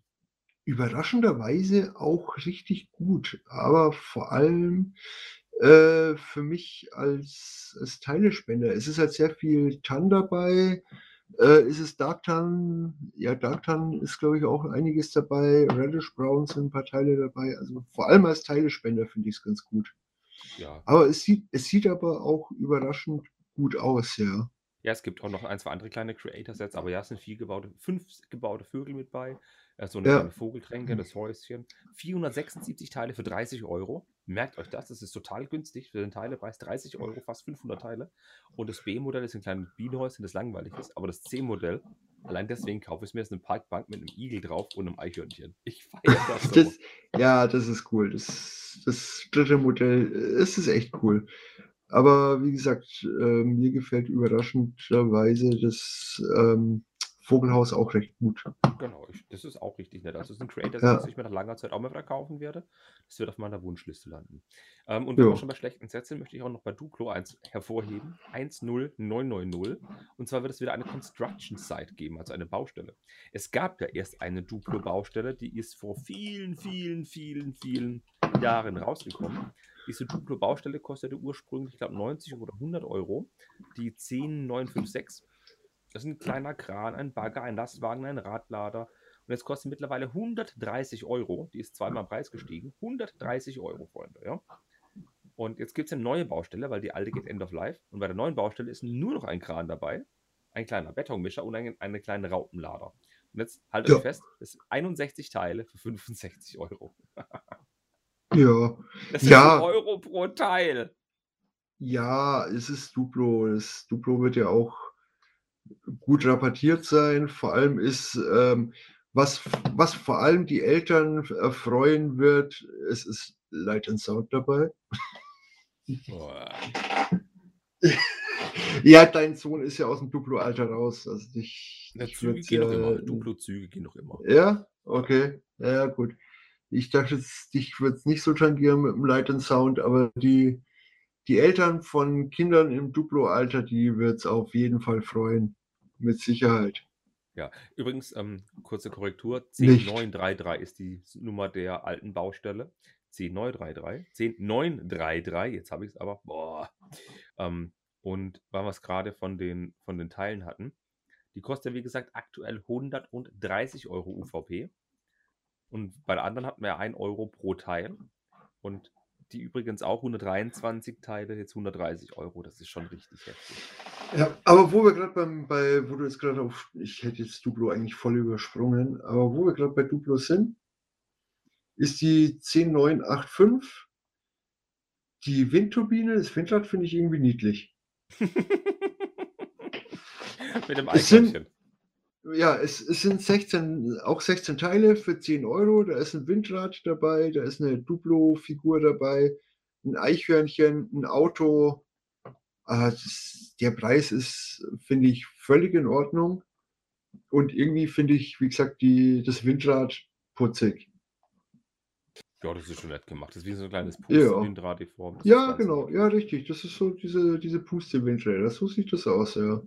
überraschenderweise auch richtig gut. Aber vor allem äh, für mich als, als Teilespender. Es ist halt sehr viel TAN dabei. Äh, ist es Dark TAN? Ja, Dark TAN ist, glaube ich, auch einiges dabei. Reddish Brown sind ein paar Teile dabei. Also vor allem als Teilespender finde ich es ganz gut. Ja. Aber es sieht, es sieht aber auch überraschend gut aus, ja. Ja, es gibt auch noch ein, zwei andere kleine Creator-Sets, aber ja, es sind viel gebaute, fünf gebaute Vögel mit bei. Äh, so eine ja. kleine Vogeltränke, das Häuschen. 476 Teile für 30 Euro. Merkt euch das, das ist total günstig für den Teilepreis. 30 Euro, fast 500 Teile. Und das B-Modell ist ein kleines Bienenhäuschen, das langweilig ist. Aber das C-Modell, allein deswegen kaufe ich mir jetzt eine Parkbank mit einem Igel drauf und einem Eichhörnchen. Ich feiere das, so. das Ja, das ist cool. Das, das dritte Modell, es ist echt cool. Aber wie gesagt, äh, mir gefällt überraschenderweise das ähm, Vogelhaus auch recht gut. Genau, ich, das ist auch richtig nett. Also es ist ein Creator, ja. das ich mir nach langer Zeit auch mal verkaufen werde. Das wird auf meiner Wunschliste landen. Ähm, und wenn wir schon bei schlechten sind, möchte ich auch noch bei Duplo eins hervorheben. 10990. Und zwar wird es wieder eine Construction Site geben, also eine Baustelle. Es gab ja erst eine Duplo-Baustelle, die ist vor vielen, vielen, vielen, vielen Jahren rausgekommen. Diese Duplo-Baustelle kostete ursprünglich, ich glaube, 90 oder 100 Euro. Die 10956 das ist ein kleiner Kran, ein Bagger, ein Lastwagen, ein Radlader. Und jetzt kostet mittlerweile 130 Euro. Die ist zweimal im Preis gestiegen. 130 Euro, Freunde. Ja? Und jetzt gibt es eine neue Baustelle, weil die alte geht End of Life. Und bei der neuen Baustelle ist nur noch ein Kran dabei, ein kleiner Betonmischer und ein, eine kleine Raupenlader. Und jetzt haltet ja. euch fest, das sind 61 Teile für 65 Euro. ja. Das ist ja. Euro pro Teil. Ja, es ist Duplo. Das Duplo wird ja auch gut rabattiert sein. Vor allem ist, ähm, was, was vor allem die Eltern erfreuen wird, es ist Light and Sound dabei. ja, dein Sohn ist ja aus dem Duplo-Alter raus. Also dich, ja, Züge gehen ja, noch immer. Duplo-Züge gehen noch immer. Ja, okay. Ja, gut. Ich dachte, dich wird es nicht so tangieren mit dem Light and Sound, aber die, die Eltern von Kindern im Duplo-Alter, die wird es auf jeden Fall freuen. Mit Sicherheit. Ja, übrigens, ähm, kurze Korrektur: 10933 ist die Nummer der alten Baustelle. 10933. 10933, jetzt habe ich es aber. Boah. Ähm, und weil wir es gerade von den, von den Teilen hatten, die kostet, wie gesagt, aktuell 130 Euro UVP. Und bei der anderen hatten wir 1 Euro pro Teil. Und die übrigens auch 123 Teile, jetzt 130 Euro. Das ist schon richtig heftig. Ja, aber wo wir gerade beim, bei, wo du jetzt gerade auf, ich hätte jetzt Duplo eigentlich voll übersprungen, aber wo wir gerade bei Duplo sind, ist die 10985. Die Windturbine, das Windrad finde ich irgendwie niedlich. Mit dem Eichhörnchen. Ja, es, es sind 16, auch 16 Teile für 10 Euro. Da ist ein Windrad dabei, da ist eine Duplo-Figur dabei, ein Eichhörnchen, ein Auto. Ah, das, der Preis ist, finde ich, völlig in Ordnung. Und irgendwie finde ich, wie gesagt, die, das Windrad putzig. Ja, das ist schon nett gemacht. Das ist wie so ein kleines Puste-Windrad ja. Form. Ja, genau. Ja, richtig. Das ist so diese, diese Puste-Windräder. So sieht das aus, ja.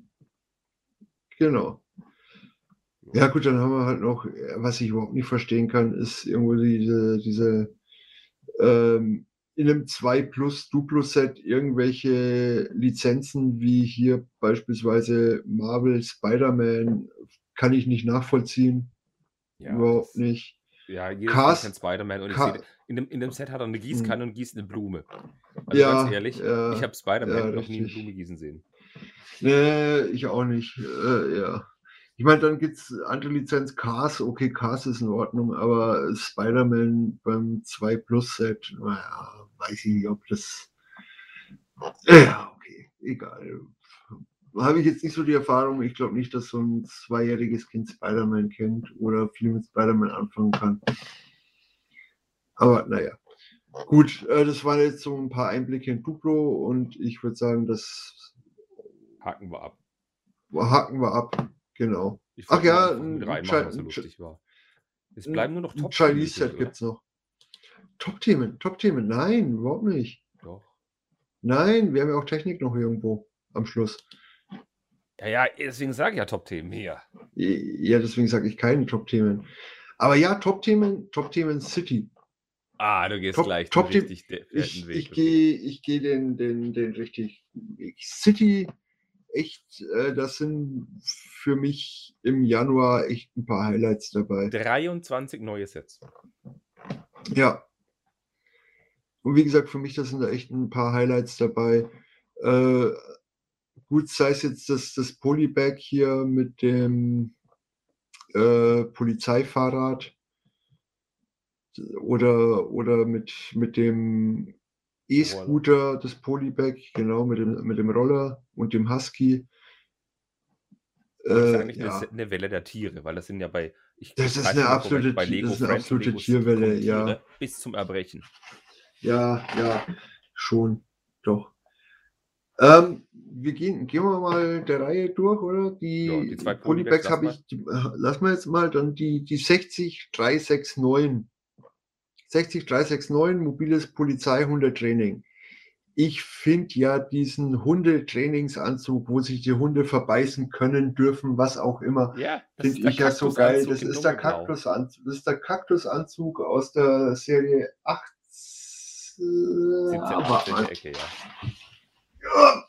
Genau. Ja, gut, dann haben wir halt noch, was ich überhaupt nicht verstehen kann, ist irgendwo diese, diese ähm, in einem 2 Plus Duplo-Set irgendwelche Lizenzen wie hier beispielsweise Marvel, Spider-Man, kann ich nicht nachvollziehen. Ja, überhaupt nicht. Ja, jeder Cast, kennt Spider-Man und Ka in, dem, in dem Set hat er eine Gießkanne und gießt eine Blume. Also ja, ganz ehrlich, ja, ich habe Spider-Man ja, noch nie eine Blume gießen sehen. Nee, ich auch nicht. Äh, ja. Ich meine, dann gibt es andere Lizenz, Cars, okay, Cars ist in Ordnung, aber Spider-Man beim 2 Plus Set, naja, weiß ich nicht, ob das. Ja, okay, egal. Habe ich jetzt nicht so die Erfahrung. Ich glaube nicht, dass so ein zweijähriges Kind Spider-Man kennt oder viel mit Spider-Man anfangen kann. Aber naja. Gut, äh, das waren jetzt so ein paar Einblicke in Duplo und ich würde sagen, das haken wir ab. Haken wir ab. Genau. Ach ja, ein, reinmachen, so lustig war. Es bleiben nur noch top Chinese Set gibt es noch. Top-Themen, Top-Themen. Nein, überhaupt nicht. Doch. Nein, wir haben ja auch Technik noch irgendwo am Schluss. Ja, ja, deswegen sage ich ja Top-Themen hier. Ja, deswegen sage ich keine Top-Themen. Aber ja, Top-Themen, Top-Themen City. Ah, du gehst Top, gleich Top den richtig ich, Weg. Ich gehe ich geh den, den, den richtig City echt, äh, das sind für mich im Januar echt ein paar Highlights dabei. 23 neue Sets. Ja. Und wie gesagt, für mich, das sind da echt ein paar Highlights dabei. Äh, gut, sei es jetzt das, das Polybag hier mit dem äh, Polizeifahrrad oder, oder mit, mit dem E-Scooter, das Polybag, genau, mit dem, mit dem Roller und dem Husky. Das ist äh, eigentlich ja. eine, Welle der Tiere, weil das sind ja bei. Ich, das, ist eine absolute, bei Lego das ist eine absolute Tierwelle, ja. Bis zum Erbrechen. Ja, ja, schon, doch. Ähm, wir gehen, gehen wir mal der Reihe durch, oder? Die, ja, die zwei Polybags habe ich, die, lassen wir jetzt mal dann die, die 60 369 60369, mobiles Polizeihundetraining. Ich finde ja diesen Hundetrainingsanzug, wo sich die Hunde verbeißen können, dürfen, was auch immer, ja, finde ich ja so geil. Das ist, der Kaktusanzug, das ist der Kaktusanzug aus der Serie 8. 17, 18 Ecke, ja. ja.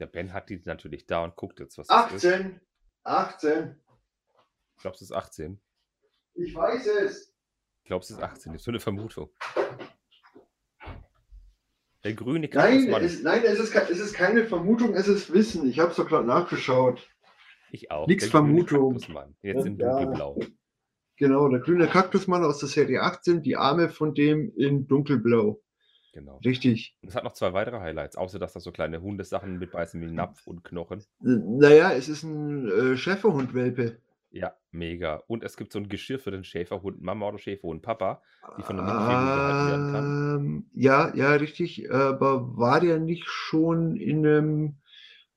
Der Ben hat die natürlich da und guckt jetzt, was 18, das ist. 18. Ich glaube, es ist 18. Ich weiß es glaube, es ist 18. Das ist so eine Vermutung. Der grüne Nein, es, nein es, ist, es ist keine Vermutung, es ist Wissen. Ich habe es doch gerade nachgeschaut. Ich auch. Nichts Vermutung. Jetzt in dunkelblau. Ja. Genau, der grüne Kaktusmann aus der Serie 18, die Arme von dem in dunkelblau. Genau. Richtig. Und es hat noch zwei weitere Highlights, außer dass da so kleine Hundesachen mitbeißen wie Napf und Knochen. Naja, es ist ein äh, Schäferhundwelpe. Ja, mega. Und es gibt so ein Geschirr für den Schäferhund Mama oder Schäferhund Papa, die von der Mini-Fliege gehalten werden kann. Ähm, ja, ja, richtig. Aber war der nicht schon in einem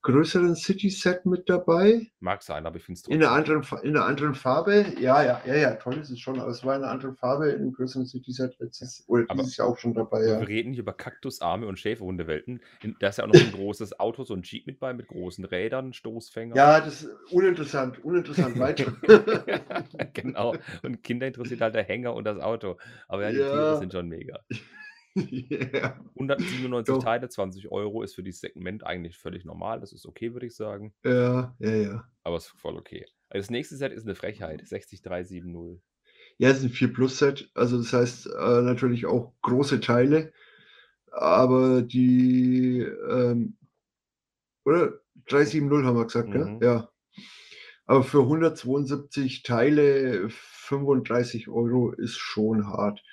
größeren City-Set mit dabei. Mag sein, aber ich finde es in, einer anderen, in einer anderen Farbe. Ja, ja, ja, ja, toll ist es schon. Aber es war in einer anderen Farbe in einem größeren City-Set letztes oder aber dieses Jahr auch schon dabei. Ja. Wir reden hier über Kaktusarme und Schäferhundewelten. Da ist ja auch noch ein großes Auto, so ein Jeep mit bei, mit großen Rädern, Stoßfänger. Ja, das ist uninteressant, uninteressant weiter. genau. Und Kinder interessiert halt der Hänger und das Auto. Aber ja, die ja. Tiere sind schon mega. Yeah. 197 Doch. Teile, 20 Euro ist für dieses Segment eigentlich völlig normal. Das ist okay, würde ich sagen. Ja, ja, ja. Aber es ist voll okay. Also das nächste Set ist eine Frechheit. 60370. Ja, es ist ein 4 Plus Set. Also das heißt äh, natürlich auch große Teile. Aber die, ähm, oder? 370 haben wir gesagt, mhm. Ja. Aber für 172 Teile 35 Euro ist schon hart.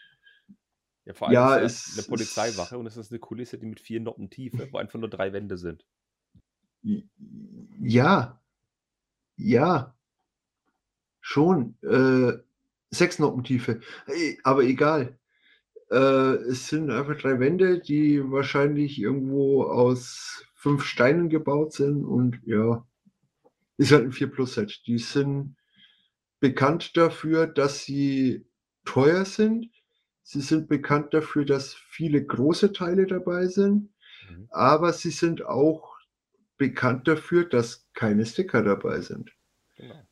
Ja, vor allem ja, ist es eine Polizeiwache und es ist eine Kulisse, die mit vier Noppen Tiefe, wo einfach nur drei Wände sind. Ja, ja, schon. Äh, sechs Noppen Tiefe, aber egal. Äh, es sind einfach drei Wände, die wahrscheinlich irgendwo aus fünf Steinen gebaut sind und ja, ist halt ein 4 Plus Set. Die sind bekannt dafür, dass sie teuer sind Sie sind bekannt dafür, dass viele große Teile dabei sind, mhm. aber sie sind auch bekannt dafür, dass keine Sticker dabei sind. Genau.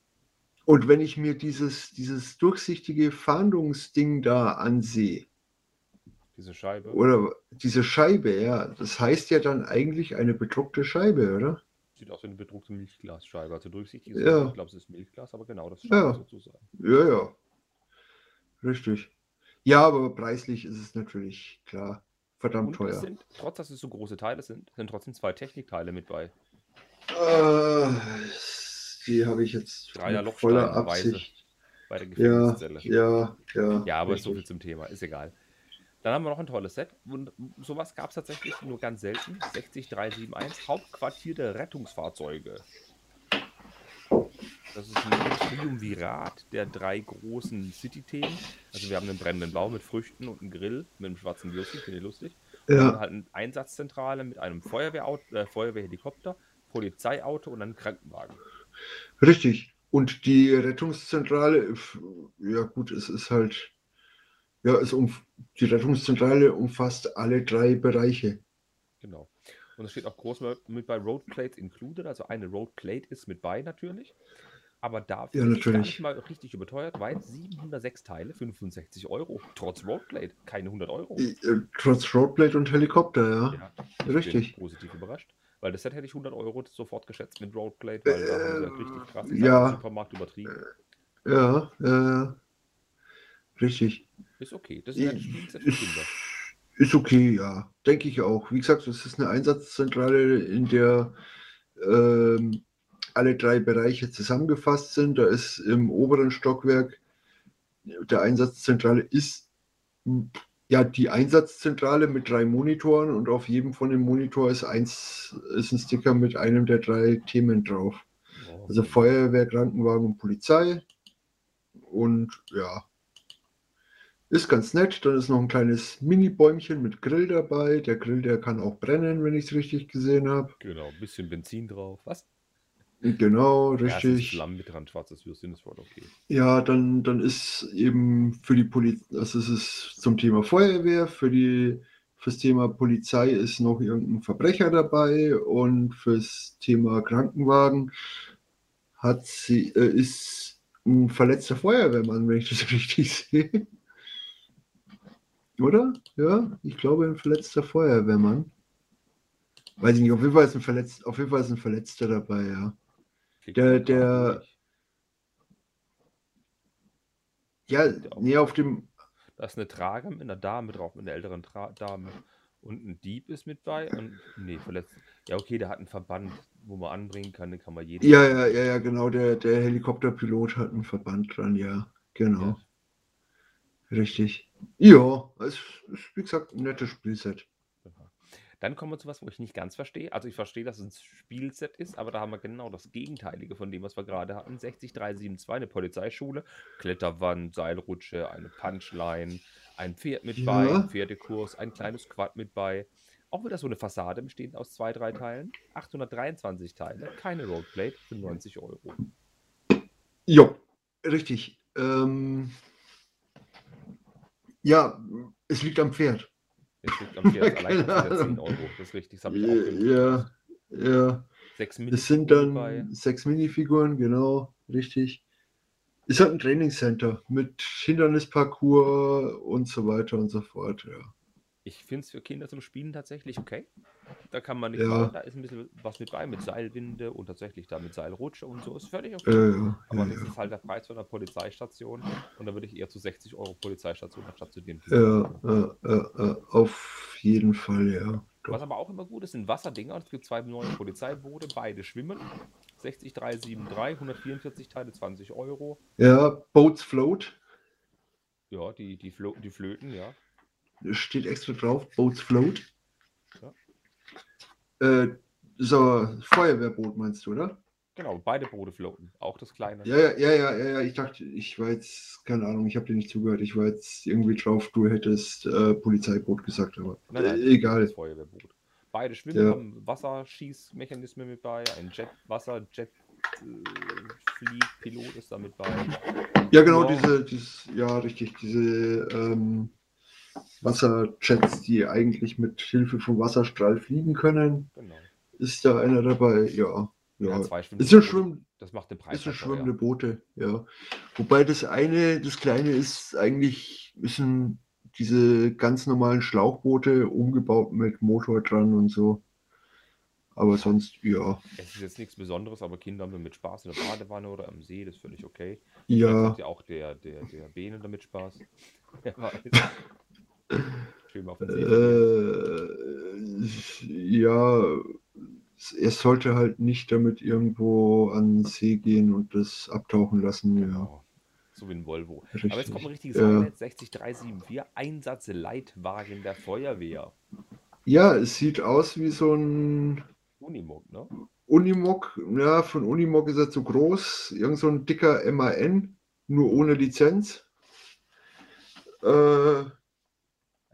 Und wenn ich mir dieses, dieses durchsichtige Fahndungsding da ansehe, diese Scheibe. Oder diese Scheibe, ja. Das heißt ja dann eigentlich eine bedruckte Scheibe, oder? Sieht aus wie eine bedruckte Milchglasscheibe. Also durchsichtig ist ja. ich glaube, es ist Milchglas, aber genau das ja. sozusagen. Ja, ja. Richtig. Ja, aber preislich ist es natürlich klar verdammt teuer. Sind, trotz dass es so große Teile sind, sind trotzdem zwei Technikteile mit bei. Äh, die habe ich jetzt Dreier voller Absicht. Bei der Gefängniszelle. Ja, ja, ja. Ja, aber richtig. so viel zum Thema, ist egal. Dann haben wir noch ein tolles Set. Und sowas gab es tatsächlich nur ganz selten. 60371, Hauptquartier der Rettungsfahrzeuge. Das ist ein Triumvirat der drei großen City-Themen. Also wir haben einen brennenden Baum mit Früchten und einen Grill mit einem schwarzen Würstchen, finde ich lustig. Ja. Und halt eine Einsatzzentrale mit einem Feuerwehrauto, äh, Feuerwehrhelikopter, Polizeiauto und einem Krankenwagen. Richtig. Und die Rettungszentrale, ja gut, es ist halt, ja, es um, die Rettungszentrale umfasst alle drei Bereiche. Genau. Und es steht auch groß mit bei Roadplates included, also eine Roadplate ist mit bei natürlich. Aber dafür ja, nicht mal richtig überteuert, weil 706 Teile, 65 Euro, trotz Roadplate, keine 100 Euro. Äh, trotz Roadplate und Helikopter, ja. ja richtig. positiv überrascht. Weil das Set hätte ich 100 Euro sofort geschätzt mit Roadplate, weil äh, da haben sie halt richtig krass ja, Supermarkt übertrieben. Äh, ja, äh, richtig. Ist okay. Das ist ein Spielset für Kinder. Ist okay, ja. Denke ich auch. Wie gesagt, es ist eine Einsatzzentrale, in der ähm, alle drei Bereiche zusammengefasst sind. Da ist im oberen Stockwerk der Einsatzzentrale ist ja die Einsatzzentrale mit drei Monitoren und auf jedem von den Monitor ist eins ist ein Sticker mit einem der drei Themen drauf. Also Feuerwehr, Krankenwagen und Polizei. Und ja, ist ganz nett. Dann ist noch ein kleines Mini-Bäumchen mit Grill dabei. Der Grill, der kann auch brennen, wenn ich es richtig gesehen habe. Genau, ein bisschen Benzin drauf. Was? Genau, richtig. Ja, mit dran, schwarzes Würstchen, das war okay. Ja, dann, dann ist eben für die Polizei, also es ist zum Thema Feuerwehr, für die fürs Thema Polizei ist noch irgendein Verbrecher dabei und fürs Thema Krankenwagen hat sie, äh, ist ein verletzter Feuerwehrmann, wenn ich das richtig sehe. Oder? Ja, ich glaube ein verletzter Feuerwehrmann. Weiß ich nicht, auf jeden Fall ist ein, Verletz auf jeden Fall ist ein Verletzter dabei, ja. Der, der. Ja, nee, auf dem. Da ist eine Trage mit einer Dame drauf, mit einer älteren Tra Dame. Und ein Dieb ist mit bei. Und, nee, verletzt. Ja, okay, der hat einen Verband, wo man anbringen kann, den kann man jeden. Ja, ja, ja, ja, genau. Der, der Helikopterpilot hat einen Verband dran, ja. Genau. Ja. Richtig. Ja, es ist, wie gesagt, ein nettes Spielset. Dann kommen wir zu was, wo ich nicht ganz verstehe. Also ich verstehe, dass es ein Spielset ist, aber da haben wir genau das Gegenteilige von dem, was wir gerade hatten. 60372, eine Polizeischule, Kletterwand, Seilrutsche, eine Punchline, ein Pferd mit bei, Ja. ein Pferdekurs, ein kleines Quad mit bei. Auch wieder so eine Fassade bestehend aus zwei, drei Teilen. 823 Teile, keine Roadplate für 90 Euro. Jo, richtig. Ähm, ja, es liegt am Pferd. Jetzt allein Keine kostet er 10 Ahnung. Euro. Das ist richtig, das habe ich auch gemacht. Ja, ja. Sechs Es sind Minifiguren bei. dann sechs Minifiguren, genau, richtig. Es hat ein Trainingscenter mit Hindernisparcours und so weiter und so fort, ja. Ich finde es für Kinder zum Spielen tatsächlich okay. Da kann man nicht Ja. machen, da ist ein bisschen was mit bei, mit Seilwinde und tatsächlich da mit Seilrutsche und so. Ist völlig okay. Ja, ja, Aber ja, das ja. ist halt der Preis von einer Polizeistation und da würde ich eher zu 60 Euro Polizeistation anstatt zu dem. Ja, ja, auf jeden Fall, ja. Was aber auch immer gut ist, sind Wasserdinger. Es gibt zwei neue Polizeiboote, beide schwimmen. 60373, 144 Teile, 20 Euro. Ja, Boats Float, Ja, die, die, Flo die Flöten, ja. Steht extra drauf, Boats Float. Ja. Äh, so, Feuerwehrboot meinst du, oder? Genau, beide Boote floaten. Auch das kleine. Ja, ja, ja, ja, ja, ich dachte, ich war jetzt, keine Ahnung, ich habe dir nicht zugehört, ich war jetzt irgendwie drauf, du hättest äh, Polizeiboot gesagt, aber Nein, nein, äh, egal. Feuerwehrboot. Beide schwimmen, Ja. haben Wasserschießmechanismen mit bei, ein Jet, Wasser-Jet, äh, Fliegpilot ist da mit bei. Ja, genau, Ja. diese, dieses, ja, richtig, diese ähm, Wasserjets, die eigentlich mit Hilfe vom Wasserstrahl fliegen können, Genau. ist da einer dabei, ja. Ja, Ja, zwei ist Boote. Schwimm, Das macht den Preis ist ein teuer. schwimmende Boote, ja. Wobei das eine, das kleine ist eigentlich, ist diese ganz normalen Schlauchboote umgebaut mit Motor dran und so. Aber sonst, ja, Es ist jetzt nichts Besonderes, aber Kinder haben damit Spaß in der Badewanne oder am See, das ist völlig okay. Ja, hat ja auch der, der, der Bene damit Spaß. Weiß. Äh, ja, er sollte halt nicht damit irgendwo an den See gehen und das abtauchen lassen. Ja, Genau. So wie ein Volvo. richtig. Aber jetzt kommt ein richtiges Ja. Highlight, 60374, Einsatzleitwagen der Feuerwehr. Ja, es sieht aus wie so ein Unimog, ne? Unimog. Ja, von Unimog ist er zu groß. Irgend so ein dicker MAN, nur ohne Lizenz. Äh,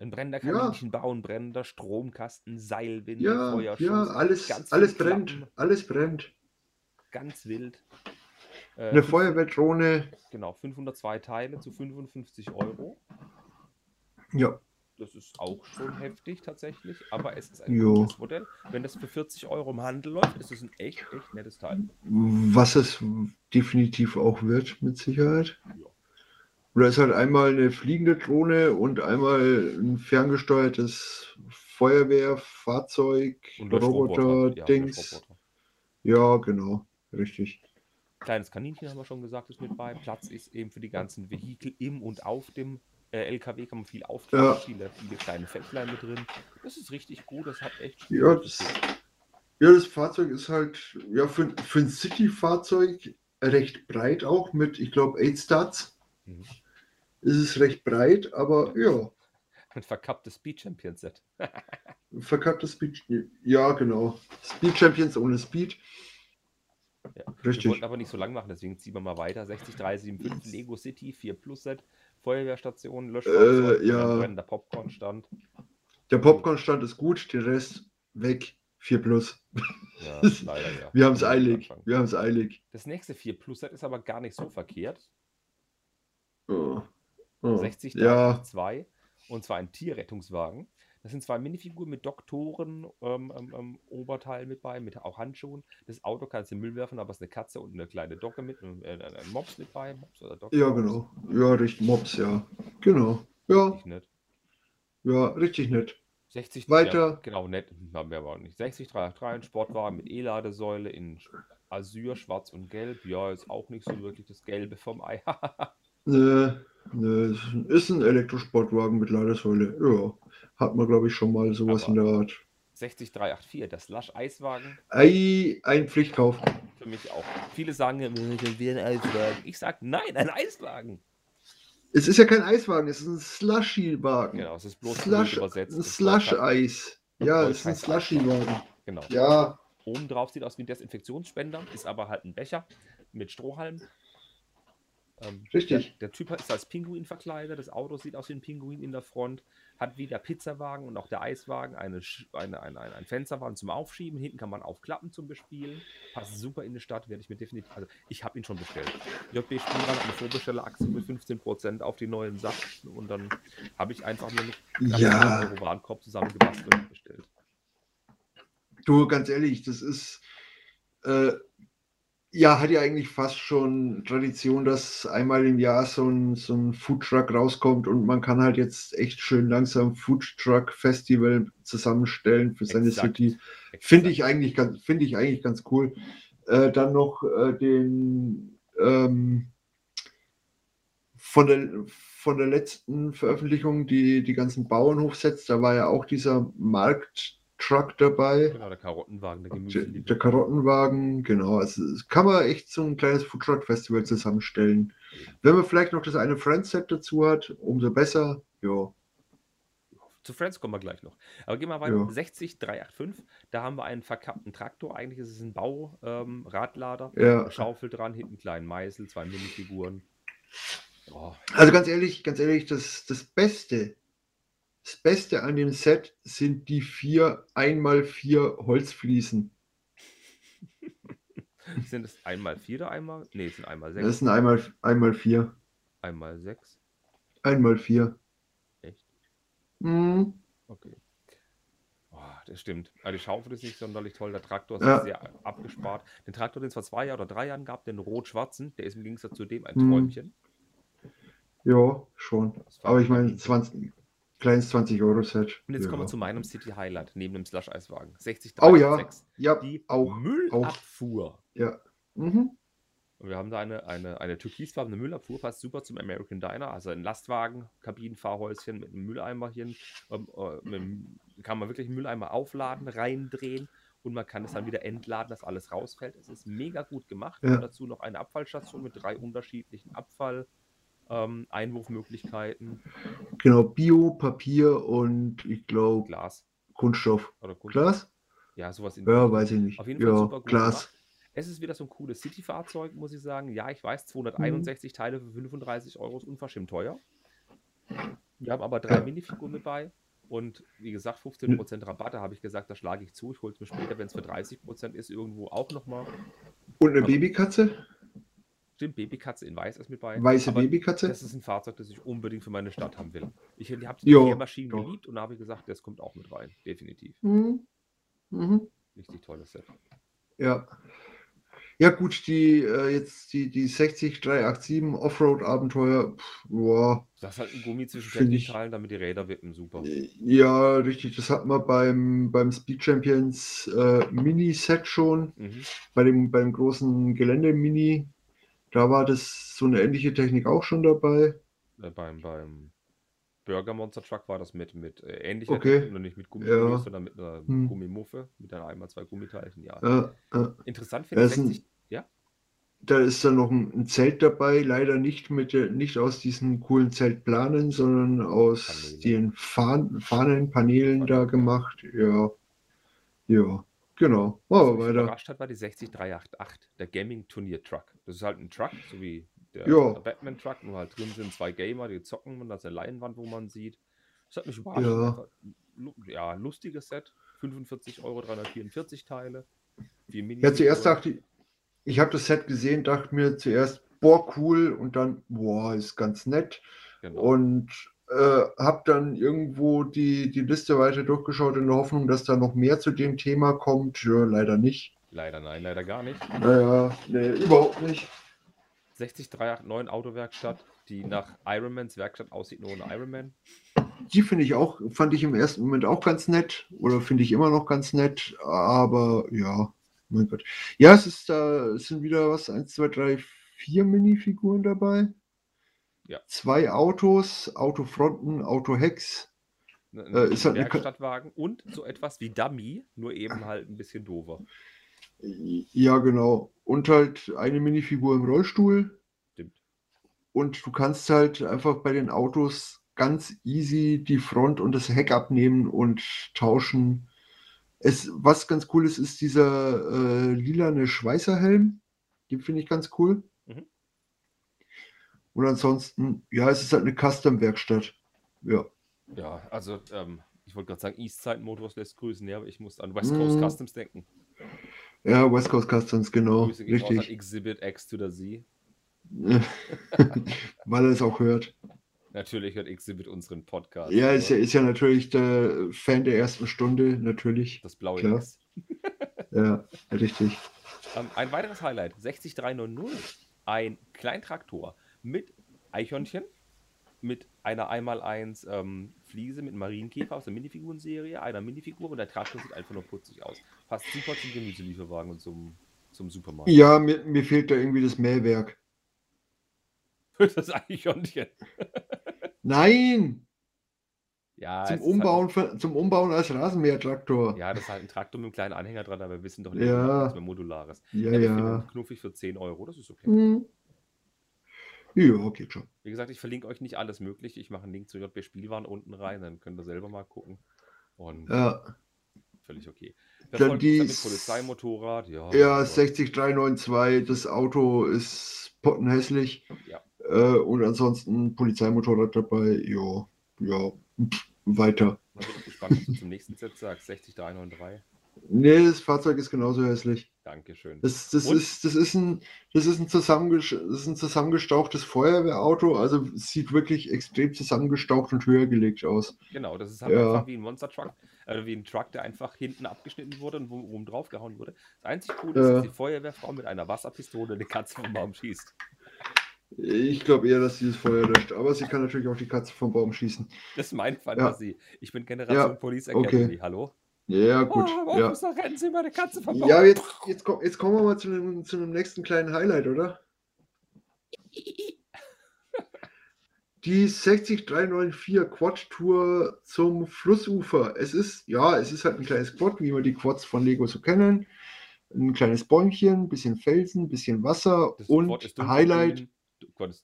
Ein brennender Ja. Kaninchenbau, ein brennender Stromkasten, Seilwinde, ja, Feuerschuss. ja, alles, ganz alles brennt. Klappen, Alles brennt. Ganz wild. Äh, Eine Feuerwehrdrohne. Genau, 502 Teile zu 55 Euro. Ja, Das ist auch schon heftig tatsächlich, aber es ist ein Jo. gutes Modell. Wenn das für 40 Euro im Handel läuft, ist es ein echt, echt nettes Teil. was es definitiv auch wird, mit Sicherheit. Ja. Oder ist halt einmal eine fliegende Drohne und einmal ein ferngesteuertes Feuerwehrfahrzeug, Roboter-Dings. Ja, genau, richtig. Kleines Kaninchen haben wir schon gesagt, ist mit bei. Platz ist eben für die ganzen Vehikel im und auf dem äh, LKW kann man viel aufklappen, Ja. viele, viele kleine Fältlein mit drin. Das ist richtig gut, das hat echt. Ja, das, ja, das Fahrzeug ist halt ja, für, für ein City-Fahrzeug recht breit auch mit, ich glaube, 8 Starts. Mhm. Ist es recht breit, aber ja, Ein verkapptes Speed Champion Set. verkapptes Speed. Ja, genau. Speed Champions ohne Speed. Ja. Wir Richtig. wollten aber nicht so lang machen, deswegen ziehen wir mal weiter. 60375 Lego City 4 Plus Set, Feuerwehrstation, Löschfahrzeug, Äh, ja. ein brennender Popcornstand. Der Popcorn-Stand ist gut, der Rest weg. 4 plus. Ja, leider ja. Wir haben es eilig. Wir haben es eilig. Das nächste 4 Plus Set ist aber gar nicht so verkehrt. Oh. Oh. 60 Ja, 2 und zwar ein Tierrettungswagen. Das sind zwei Minifiguren mit Doktoren, ähm, ähm, ähm, Oberteil mit bei, mit auch Handschuhen. Das Auto kannst du in den Müll werfen, aber es ist eine Katze und eine kleine Docke mit, äh, ein Mops mit bei. Mops oder Docke, ja, genau. Ja, richtig. Mops, ja. Genau. Ja, Richtig nett. ja, richtig nett. 60, Weiter. Ja, genau, nett. Haben wir aber auch nicht. 60 383, ein Sportwagen mit E-Ladesäule in Azur, Schwarz und Gelb. Ja, ist auch nicht so wirklich das Gelbe vom Ei. Nö, nö, ist ein- ist ein Elektrosportwagen mit Ladesäule. Ja, hat man, glaube ich, schon mal sowas Aber- in der Art. 60 384, das Lush Eiswagen. Ei, ein Pflichtkauf. Für mich auch. Viele sagen, das wäre ein Eiswagen. Ich sag, nein, ein Eiswagen. Es ist ja kein Eiswagen, es ist ein Slushy-Wagen. Genau, es ist bloß Slush, übersetzt. ein Es Slush-Eis. Ja, ist ein Slushy-Wagen. Genau. Ja. Oben drauf sieht aus wie ein Desinfektionsspender, ist aber halt ein Becher mit Strohhalm. Ähm, Richtig. Der, der, Typ ist als Pinguin verkleidet, das Auto sieht aus wie ein Pinguin in der Front, hat wie der Pizzawagen und auch der Eiswagen eine, eine, eine, eine, ein Fensterwagen zum Aufschieben, hinten kann man aufklappen zum Bespielen, passt super in die Stadt, werde ich mir definitiv, also ich habe ihn schon bestellt. JB Spielrand, eine Vorbestelleraktion mit 15% auf die neuen Sachen und dann habe ich einfach nur einen ja. Warenkorb zusammengebastelt und bestellt. Du, ganz ehrlich, das ist äh, ja, hat ja eigentlich fast schon Tradition, dass einmal im Jahr so ein, so ein Foodtruck rauskommt und man kann halt jetzt echt schön langsam Foodtruck Festival zusammenstellen für seine Exakt. City. Finde ich eigentlich ganz, finde ich eigentlich ganz cool. Äh, dann noch äh, den ähm, von der von der letzten Veröffentlichung die die ganzen Bauernhofsets, da war ja auch dieser Markt Truck dabei. Genau, der Karottenwagen, der Gemüse. Der, der Karottenwagen, genau. Also kann man echt so ein kleines Food Truck Festival zusammenstellen. Wenn man vielleicht noch das eine Friends Set dazu hat, umso besser. Ja. Zu Friends kommen wir gleich noch. Aber gehen wir weiter. Ja. 60 385, da haben wir einen verkappten Traktor. Eigentlich ist es ein Bauradlader. Ähm, ja. Schaufel dran, hinten einen kleinen Meißel, zwei Minifiguren. Oh. Also ganz ehrlich, ganz ehrlich, das, das Beste, das Beste an dem Set sind die vier einmal vier Holzfliesen. sind es einmal vier oder einmal? Nee, es sind einmal sechs. Das sind einmal, einmal vier. Einmal sechs. Einmal vier. Echt? Mhm. Okay. Oh, das stimmt. Also die Schaufel ist nicht sonderlich toll. Der Traktor ist ja. sehr abgespart. Den Traktor, den es vor zwei Jahren oder drei Jahren gab, den rot-schwarzen, der ist im Gegensatz zu dem ein mhm. Träumchen. Ja, schon. Aber ich meine, 20, Kleines 20-Euro-Set. Und jetzt ja. kommen wir zu meinem City Highlight neben dem Slush-Eiswagen. 60 Oh ja, ja die auch, Müllabfuhr. Auch. Ja. Mhm. Und wir haben da eine, eine, eine türkisfarbene Müllabfuhr, passt super zum American Diner. Also ein Lastwagen, Kabinenfahrhäuschen mit einem Mülleimerchen. Ähm, äh, kann man wirklich einen Mülleimer aufladen, reindrehen und man kann es dann wieder entladen, dass alles rausfällt. Es ist mega gut gemacht. Ja. Und dazu noch eine Abfallstation mit drei unterschiedlichen Abfall- ähm, Einwurfmöglichkeiten. Genau, Bio, Papier und ich glaube Glas. Kunststoff. Oder Kunststoff. Glas? Ja, sowas in Ja, weiß ich nicht. Auf jeden Fall ja, super gut Glas. Gemacht. Es ist wieder so ein cooles City-Fahrzeug, muss ich sagen. Ja, ich weiß, 261 mhm. Teile für 35 Euro ist unverschämt teuer. Wir haben aber drei ja. Minifiguren mit bei. Und wie gesagt, 15% Rabatte habe ich gesagt, da schlage ich zu. Ich hole es mir später, wenn es für 30% ist, irgendwo auch nochmal. Und eine Babykatze? Stimmt, Babykatze in weiß ist mit bei. Weiße aber Babykatze? Das ist ein Fahrzeug, das ich unbedingt für meine Stadt haben will. Ich, ich habe die vier Maschinen doch. geliebt und habe gesagt, das kommt auch mit rein. Definitiv. Mhm. Mhm. Richtig tolles Set. Ja. Ja, gut, die äh, jetzt die, die 60387 Offroad-Abenteuer, boah. Das ist halt ein Gummi zwischen den Teilen, damit die Räder wippen, super. Äh, ja, richtig. Das hat man beim, beim Speed Champions äh, Mini-Set schon. Mhm. Bei dem, beim großen Gelände-Mini da war das so eine ähnliche Technik auch schon dabei. Äh, beim, beim Burger Monster Truck war das mit, mit äh, ähnlicher okay. Technik, nur nicht mit Gummigummis, ja. sondern mit einer hm. Gummimuffe, mit einer einmal zwei Gummiteilchen. Ja. Äh, äh. Interessant finde ich. 60, ja? Da ist dann noch ein, ein, Zelt dabei, leider nicht mit nicht aus diesen coolen Zeltplanen, sondern aus Paneele. den Fahnen, Fahnenpaneelen da gemacht. Ja. Ja. Genau. Machen wir weiter. überrascht hat, war die 60388, der Gaming-Turnier-Truck. Das ist halt ein Truck, so wie der, der Batman-Truck, nur halt drin sind zwei Gamer, die zocken und das ist eine Leinwand, wo man sieht. Das hat mich überrascht. Ja, ja lustiges Set. 45 Euro, 344 Teile. ja, zuerst dachte ich, ich habe das Set gesehen, dachte mir zuerst, boah, cool, und dann, boah, ist ganz nett. Genau. Und äh, habe dann irgendwo die, die Liste weiter durchgeschaut in der Hoffnung, dass da noch mehr zu dem Thema kommt. Ja, leider nicht. Leider nein, leider gar nicht. Naja, nee, überhaupt nicht. 60389 Autowerkstatt, die nach Ironmans Werkstatt aussieht, nur ohne Ironman. Die finde ich auch, fand ich im ersten Moment auch ganz nett oder finde ich immer noch ganz nett, aber ja, mein Gott. Ja, es ist da, es sind wieder was, 1, 2, 3, 4 Minifiguren dabei. Ja. Zwei Autos, Autofronten, Autohecks. Äh, ist halt Werkstattwagen und so etwas wie Dummy, nur eben halt ein bisschen doofer. Ja, genau. Und halt eine Minifigur im Rollstuhl. Stimmt. Und du kannst halt einfach bei den Autos ganz easy die Front und das Heck abnehmen und tauschen. Es, was ganz cool ist, ist dieser äh, lilane Schweißerhelm. Den finde ich ganz cool. Und ansonsten, ja, es ist halt eine Custom-Werkstatt. Ja. Ja, also ähm, ich wollte gerade sagen, Eastside Motors lässt grüßen, ja, aber ich muss an West Coast mm. Customs denken. Ja, West Coast Customs, genau. Grüße richtig. Exhibit X to the Z. Weil er es auch hört. Natürlich hört Exhibit unseren Podcast. Ja, ist ja, ist ja natürlich der Fan der ersten Stunde, natürlich. Das blaue Klar. X. ja, richtig. Ähm, ein weiteres Highlight: 60390. Ein Kleintraktor mit Eichhörnchen, mit einer 1x1 ähm, Fliese mit Marienkäfer aus der Minifigurenserie, einer Minifigur und der Traktor sieht einfach nur putzig aus. Passt super zum Gemüselieferwagen und zum, zum Supermarkt. Ja, mir, mir fehlt da irgendwie das Mähwerk. das Eichhörnchen. Nein! Ja, zum, Umbauen, halt... zum Umbauen als Rasenmähertraktor. Ja, das ist halt ein Traktor mit einem kleinen Anhänger dran, aber wir wissen doch nicht, ja. was mehr Modulares. Ja, ja. ja. Knuffig für 10 Euro, das ist okay. Hm. Ja, geht schon. Wie gesagt, ich verlinke euch nicht alles Mögliche. Ich mache einen Link zu JB Spielwaren unten rein, dann könnt ihr selber mal gucken. Und ja. völlig okay. Das dann die Polizeimotorrad, ja. Ja, 60392, das Auto ist pottenhässlich. Ja. Äh, und ansonsten Polizeimotorrad dabei, ja, ja, weiter. Ich bin gespannt, was du zum nächsten Set sagst. 60393. Nee, das Fahrzeug ist genauso hässlich. Dankeschön. Das, das, ist, das, ist, ein, das, ist, ein das ist ein zusammengestauchtes Feuerwehrauto, also sieht wirklich extrem zusammengestaucht und höher gelegt aus. Genau, das ist halt ja. einfach wie ein Monster Truck, äh, wie ein Truck, der einfach hinten abgeschnitten wurde und oben drauf gehauen wurde. Das einzige Coole ist, dass die Feuerwehrfrau mit einer Wasserpistole eine Katze vom Baum schießt. Ich glaube eher, dass sie das Feuer löscht, aber sie kann natürlich auch die Katze vom Baum schießen. Das ist meine Fantasie. Ja. Ich bin Generation ja. Police Academy, okay. hallo? Ja, gut. Oh, ja. rennen Sie meine Katze vom Baum. Ja, jetzt, jetzt, jetzt kommen wir mal zu einem, zu einem nächsten kleinen Highlight, oder? Die 60394 Quad Tour zum Flussufer. Es ist, ja, es ist halt ein kleines Quad, wie wir die Quads von Lego so kennen. Ein kleines Bäumchen, bisschen Felsen, bisschen Wasser das und Highlight.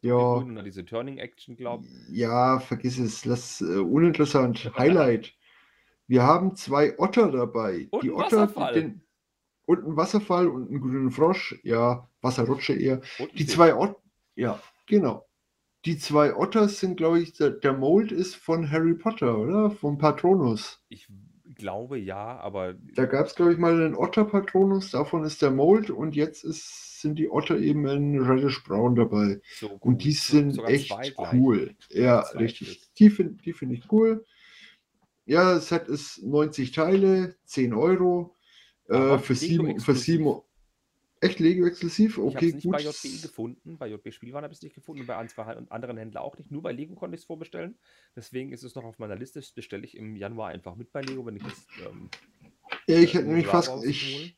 ja. Und diese Turning Action, glaube ich. Ja, vergiss es. Lass uh, uninteressant. Highlight. Wir haben zwei Otter dabei. Und die Otter, Wasserfall. Den, und ein Wasserfall und einen grünen Frosch. Ja, Wasserrutsche eher. Die zwei Otter. Ja, genau. Die zwei Otter sind, glaube ich, der, der, Mold ist von Harry Potter, oder? Vom Patronus. Ich glaube ja, aber. Da gab es, glaube ich, mal einen Otter-Patronus, davon ist der Mold und jetzt ist, sind die Otter eben in Reddish Brown dabei. So und die sind Sogar echt cool. Ja, richtig. Die finde die find ich cool. Ja, das Set ist 90 Teile, 10 Euro. Äh, für, sieben, für sieben. Echt Lego exklusiv? Okay, ich nicht bei JB gefunden. Bei JB Spielwaren habe ich es nicht gefunden. Bei ein, zwei anderen Händlern auch nicht. Nur bei Lego konnte ich es vorbestellen. Deswegen ist es noch auf meiner Liste. Das bestelle ich im Januar einfach mit bei Lego, wenn ich das. Ähm, ja, ich hätte nämlich fast. Ich,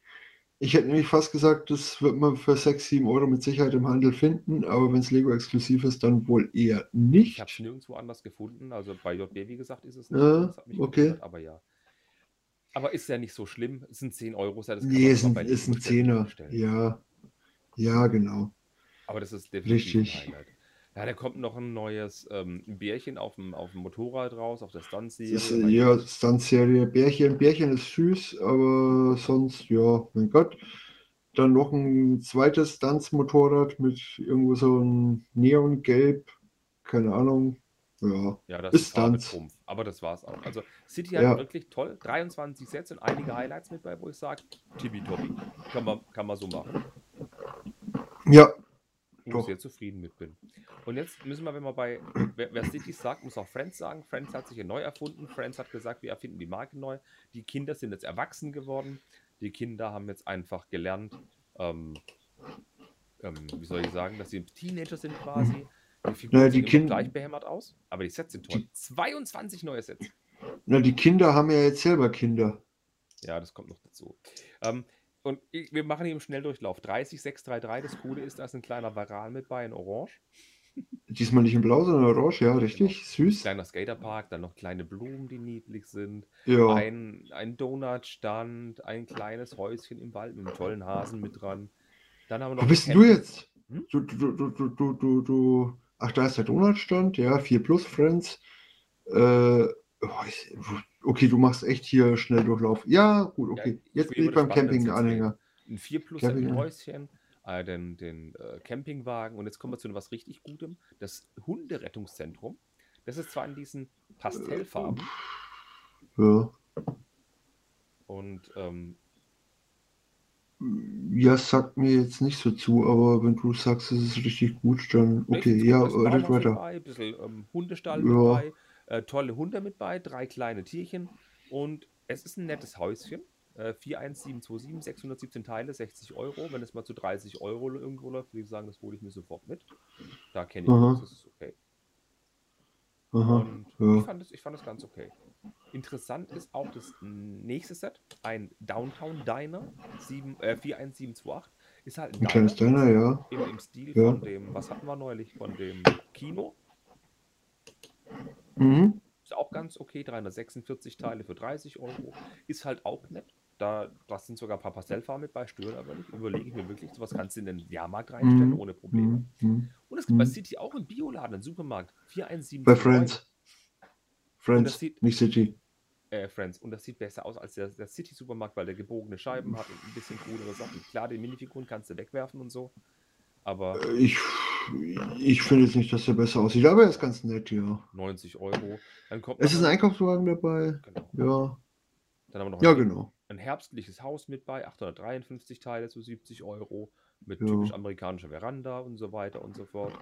ich hätte nämlich fast gesagt, das wird man für 6, 7 Euro mit Sicherheit im Handel finden, aber wenn es Lego exklusiv ist, dann wohl eher nicht. Ich habe es nirgendwo anders gefunden. Also bei JB, wie gesagt, ist es nicht. Ja, okay. Gewundert, aber ja. Aber ist ja nicht so schlimm. Es sind 10 Euro. Das nee, es ist, ist ein Zehner. Ja. ja, genau. Aber das ist definitiv Richtig. ein Highlight. Ja, da kommt noch ein neues ähm, Bärchen auf dem, auf dem Motorrad raus, auf der Stunt-Serie. Ja, Stunt-Serie. Bärchen. Bärchen ist süß, aber sonst, ja, mein Gott. Dann noch ein zweites Stunts-Motorrad mit irgendwo so ein Neongelb. Keine Ahnung. Ja, ja das ist Stunts. Aber das war's auch. Also City hat ja. wirklich toll. 23 Sets und einige Highlights mit bei, wo ich sage, tibi-tobi. Kann man, kann man so machen. Ja, wo ich sehr zufrieden mit bin. Und jetzt müssen wir, wenn wir bei, wer, wer City sagt, muss auch Friends sagen. Friends hat sich ja neu erfunden. Friends hat gesagt, wir erfinden die Marke neu. Die Kinder sind jetzt erwachsen geworden. Die Kinder haben jetzt einfach gelernt, ähm, ähm, wie soll ich sagen, dass sie Teenager sind quasi. Die Figuren die sehen gleich behämmert aus, aber die Sets sind toll. Die, 22 neue Sets. Na, die Kinder haben ja jetzt selber Kinder. Ja, das kommt noch dazu. Ähm, und ich, wir machen hier im Schnelldurchlauf. 30633, das Coole ist, da ist ein kleiner Varan mit bei in Orange. Diesmal nicht in Blau, sondern Orange, ja, richtig. Genau. Süß. Kleiner Skaterpark, dann noch kleine Blumen, die niedlich sind. Ja. Ein, ein Donutstand, ein kleines Häuschen im Wald mit einem tollen Hasen mit dran. Dann haben wir noch Wo bist du jetzt? Hm? Du, du, du, du, du, du, du. Ach, da ist der Donutstand, ja, 4 Plus Friends. Äh, oh, okay, du machst echt hier schnell Durchlauf. Ja, gut, okay. Ja, Jetzt bin ich beim Camping-Anhänger. Ein 4 plus ein Häuschen, äh, den, den äh, Campingwagen und jetzt kommen wir zu etwas richtig Gutem. Das Hunderettungszentrum. Das ist zwar in diesen Pastellfarben. Ja. Und ähm, ja, sagt mir jetzt nicht so zu, aber wenn du sagst, es ist richtig gut, dann okay, ja, red weiter. Ein bisschen ähm, Hundestall ja. mit bei, äh, tolle Hunde mit bei, drei kleine Tierchen und es ist ein nettes Häuschen. Äh, 41727, 617 Teile, 60 Euro. Wenn es mal zu 30 Euro irgendwo läuft, würde ich sagen, das hole ich mir sofort mit. Da kenne ich das, das ist okay. Aha, und ja. ich, fand es, ich fand es ganz okay. Interessant ist auch das nächste Set, ein Downtown Diner 7, äh, 41728. Ist halt ein, ein kleines Diner, ja. Im, Im, Stil ja. von dem, was hatten wir neulich, von dem Kino. Mhm. Ist auch ganz okay, 346 Teile für 30 Euro. Ist halt auch nett. Da, da sind sogar ein paar Pastellfarben mit bei, stören aber nicht. Überlege ich mir wirklich, sowas kannst du in den Jahrmarkt reinstellen, mhm. ohne Probleme. Mhm. Und es gibt bei mhm. City auch einen Bioladen, einen Supermarkt. 417. Bei Friends. Friends, sieht, nicht City äh, Friends. Und das sieht besser aus als der, der City-Supermarkt, weil der gebogene Scheiben hat und ein bisschen coolere Sachen. Klar, die Minifiguren kannst du wegwerfen und so. Aber. Äh, ich, ich finde jetzt nicht, dass der besser aussieht, aber er ist ganz nett, ja. 90 Euro. Dann kommt es ist ein Einkaufswagen dabei. Genau. Ja. Dann haben wir noch ja, ein, genau. ein herbstliches Haus mit bei, 853 Teile zu 70 Euro, mit ja. typisch amerikanischer Veranda und so weiter und so fort.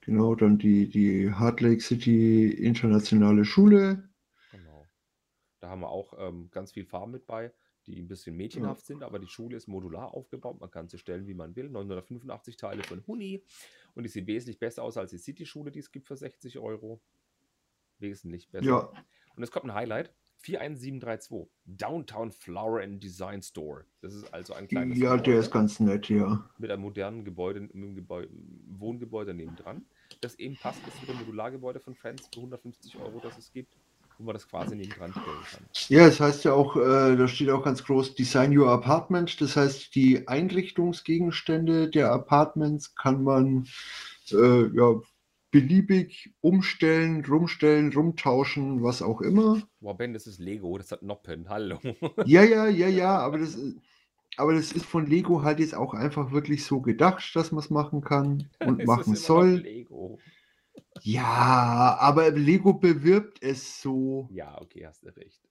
Genau, dann die, die Heart Lake City Internationale Schule. Da haben wir auch ähm, ganz viel Farben mit bei, die ein bisschen mädchenhaft sind, aber die Schule ist modular aufgebaut. Man kann sie stellen, wie man will. 985 Teile ein Huni. Und die sieht wesentlich besser aus als die City-Schule, die es gibt für 60 Euro. Wesentlich besser. Ja. Und es kommt ein Highlight. 41732. Downtown Flower and Design Store. Das ist also ein kleines. Ja, Gebäude der ist ganz nett, ja. Mit einem modernen Gebäude, Gebäude Wohngebäude nebendran. Das eben passt zu dem Modulargebäude von Friends für 150 Euro, das es gibt wo man das quasi neben dran stellen kann. Ja, es heißt ja auch, äh, da steht auch ganz groß Design Your Apartment. Das heißt, die Einrichtungsgegenstände der Apartments kann man äh, ja, beliebig umstellen, rumstellen, rumtauschen, was auch immer. Boah, Ben, das ist Lego, das hat Noppen, hallo. ja, ja, ja, ja, aber das, aber das ist von Lego halt jetzt auch einfach wirklich so gedacht, dass man es machen kann und machen soll. Lego. Ja, aber Lego bewirbt es so. Ja, okay, hast du recht.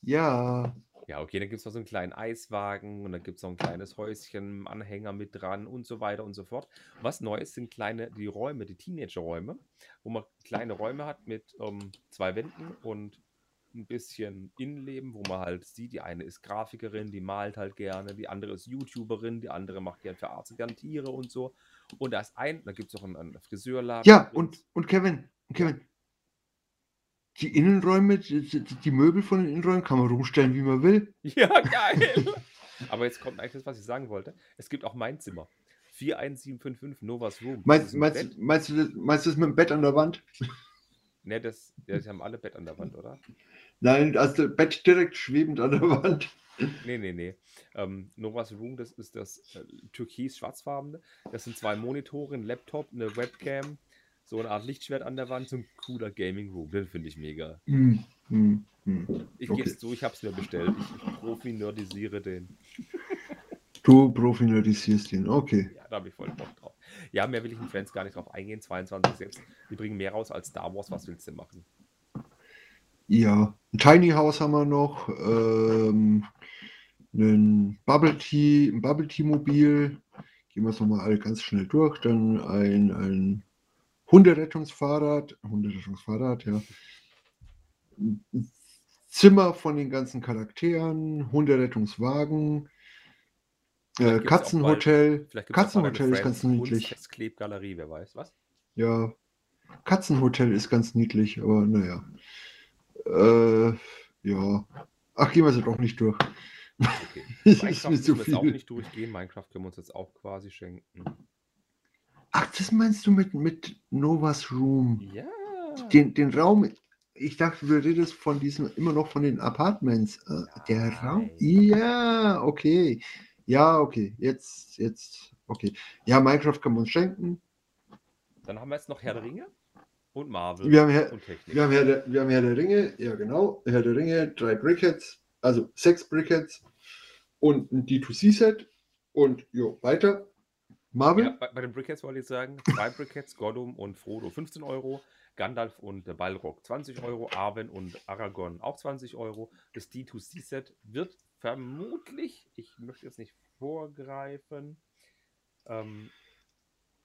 Ja. Ja, okay, dann gibt es noch so einen kleinen Eiswagen und dann gibt es noch ein kleines Häuschen, Anhänger mit dran und so weiter und so fort. Was neu ist, sind kleine, die Räume, die Teenager-Räume, wo man kleine Räume hat mit ähm, zwei Wänden und ein bisschen Innenleben, wo man halt sieht, die eine ist Grafikerin, die malt halt gerne, die andere ist YouTuberin, die andere macht gerne für Arzt gern Tiere und so. Und da ist ein, da gibt es auch einen, einen Friseurladen. Ja, und, und Kevin, Kevin, die Innenräume, die, die, Möbel von den Innenräumen kann man rumstellen, wie man will. Ja, geil. Aber jetzt kommt eigentlich das, was ich sagen wollte. Es gibt auch mein Zimmer. 41755 Novas Room. Meinst, meinst, meinst, du das, meinst du das mit dem Bett an der Wand? Ne, das, ja, die haben alle Bett an der Wand, oder? Nein, also Bett direkt schwebend an der Wand. Nee, nee, nee. Ähm, Novas Room, das ist das äh, türkis-schwarzfarbene. Das sind zwei Monitore, ein Laptop, eine Webcam, so eine Art Lichtschwert an der Wand, so ein cooler Gaming Room. Den finde ich mega. Mm, mm, mm. Ich okay. gebe es zu, ich habe es mir bestellt. Ich, ich profi-nerdisiere den. Du profi-nerdisierst den, okay. Ja, da habe ich voll Bock drauf. Ja, mehr will ich in Friends gar nicht drauf eingehen. 22 selbst. Die bringen mehr raus als Star Wars. Was willst du machen? Ja, ein Tiny House haben wir noch. Ähm, ein Bubble Tea, ein Bubble Tea Mobil. Gehen wir es nochmal alle ganz schnell durch. Dann ein, ein Hunderettungsfahrrad. Hunderettungsfahrrad, ja. Zimmer von den ganzen Charakteren, Hunderettungswagen, äh, Katzenhotel. Katzenhotel ist ganz niedlich. Klebgalerie, wer weiß, was? Ja, Katzenhotel ist ganz niedlich, aber naja. Äh, ja. Ach, gehen wir sie doch nicht durch. Okay. Minecraft müssen wir jetzt auch nicht durchgehen. Minecraft können wir uns jetzt auch quasi schenken. Ach, das meinst du mit, mit Novas Room? Ja. Den, den Raum, ich dachte, du redest von diesem, immer noch von den Apartments. Äh, der Raum? Ja, okay. Ja, okay. Jetzt, jetzt, okay. Ja, Minecraft kann man uns schenken. Dann haben wir jetzt noch Herr der Ringe. Und Marvel wir haben Herr, und Technik. Wir haben, Herr der, wir haben Herr der Ringe, ja genau, Herr der Ringe, drei Brickheads, also sechs Brickheads und ein D2C-Set und jo, weiter. Marvel? Ja, bei, bei, den Brickheads wollte ich sagen, zwei Brickheads, Gollum und Frodo 15 Euro, Gandalf und der Balrog 20 Euro, Arwen und Aragorn auch 20 Euro. Das D2C-Set wird vermutlich, ich möchte jetzt nicht vorgreifen, ähm,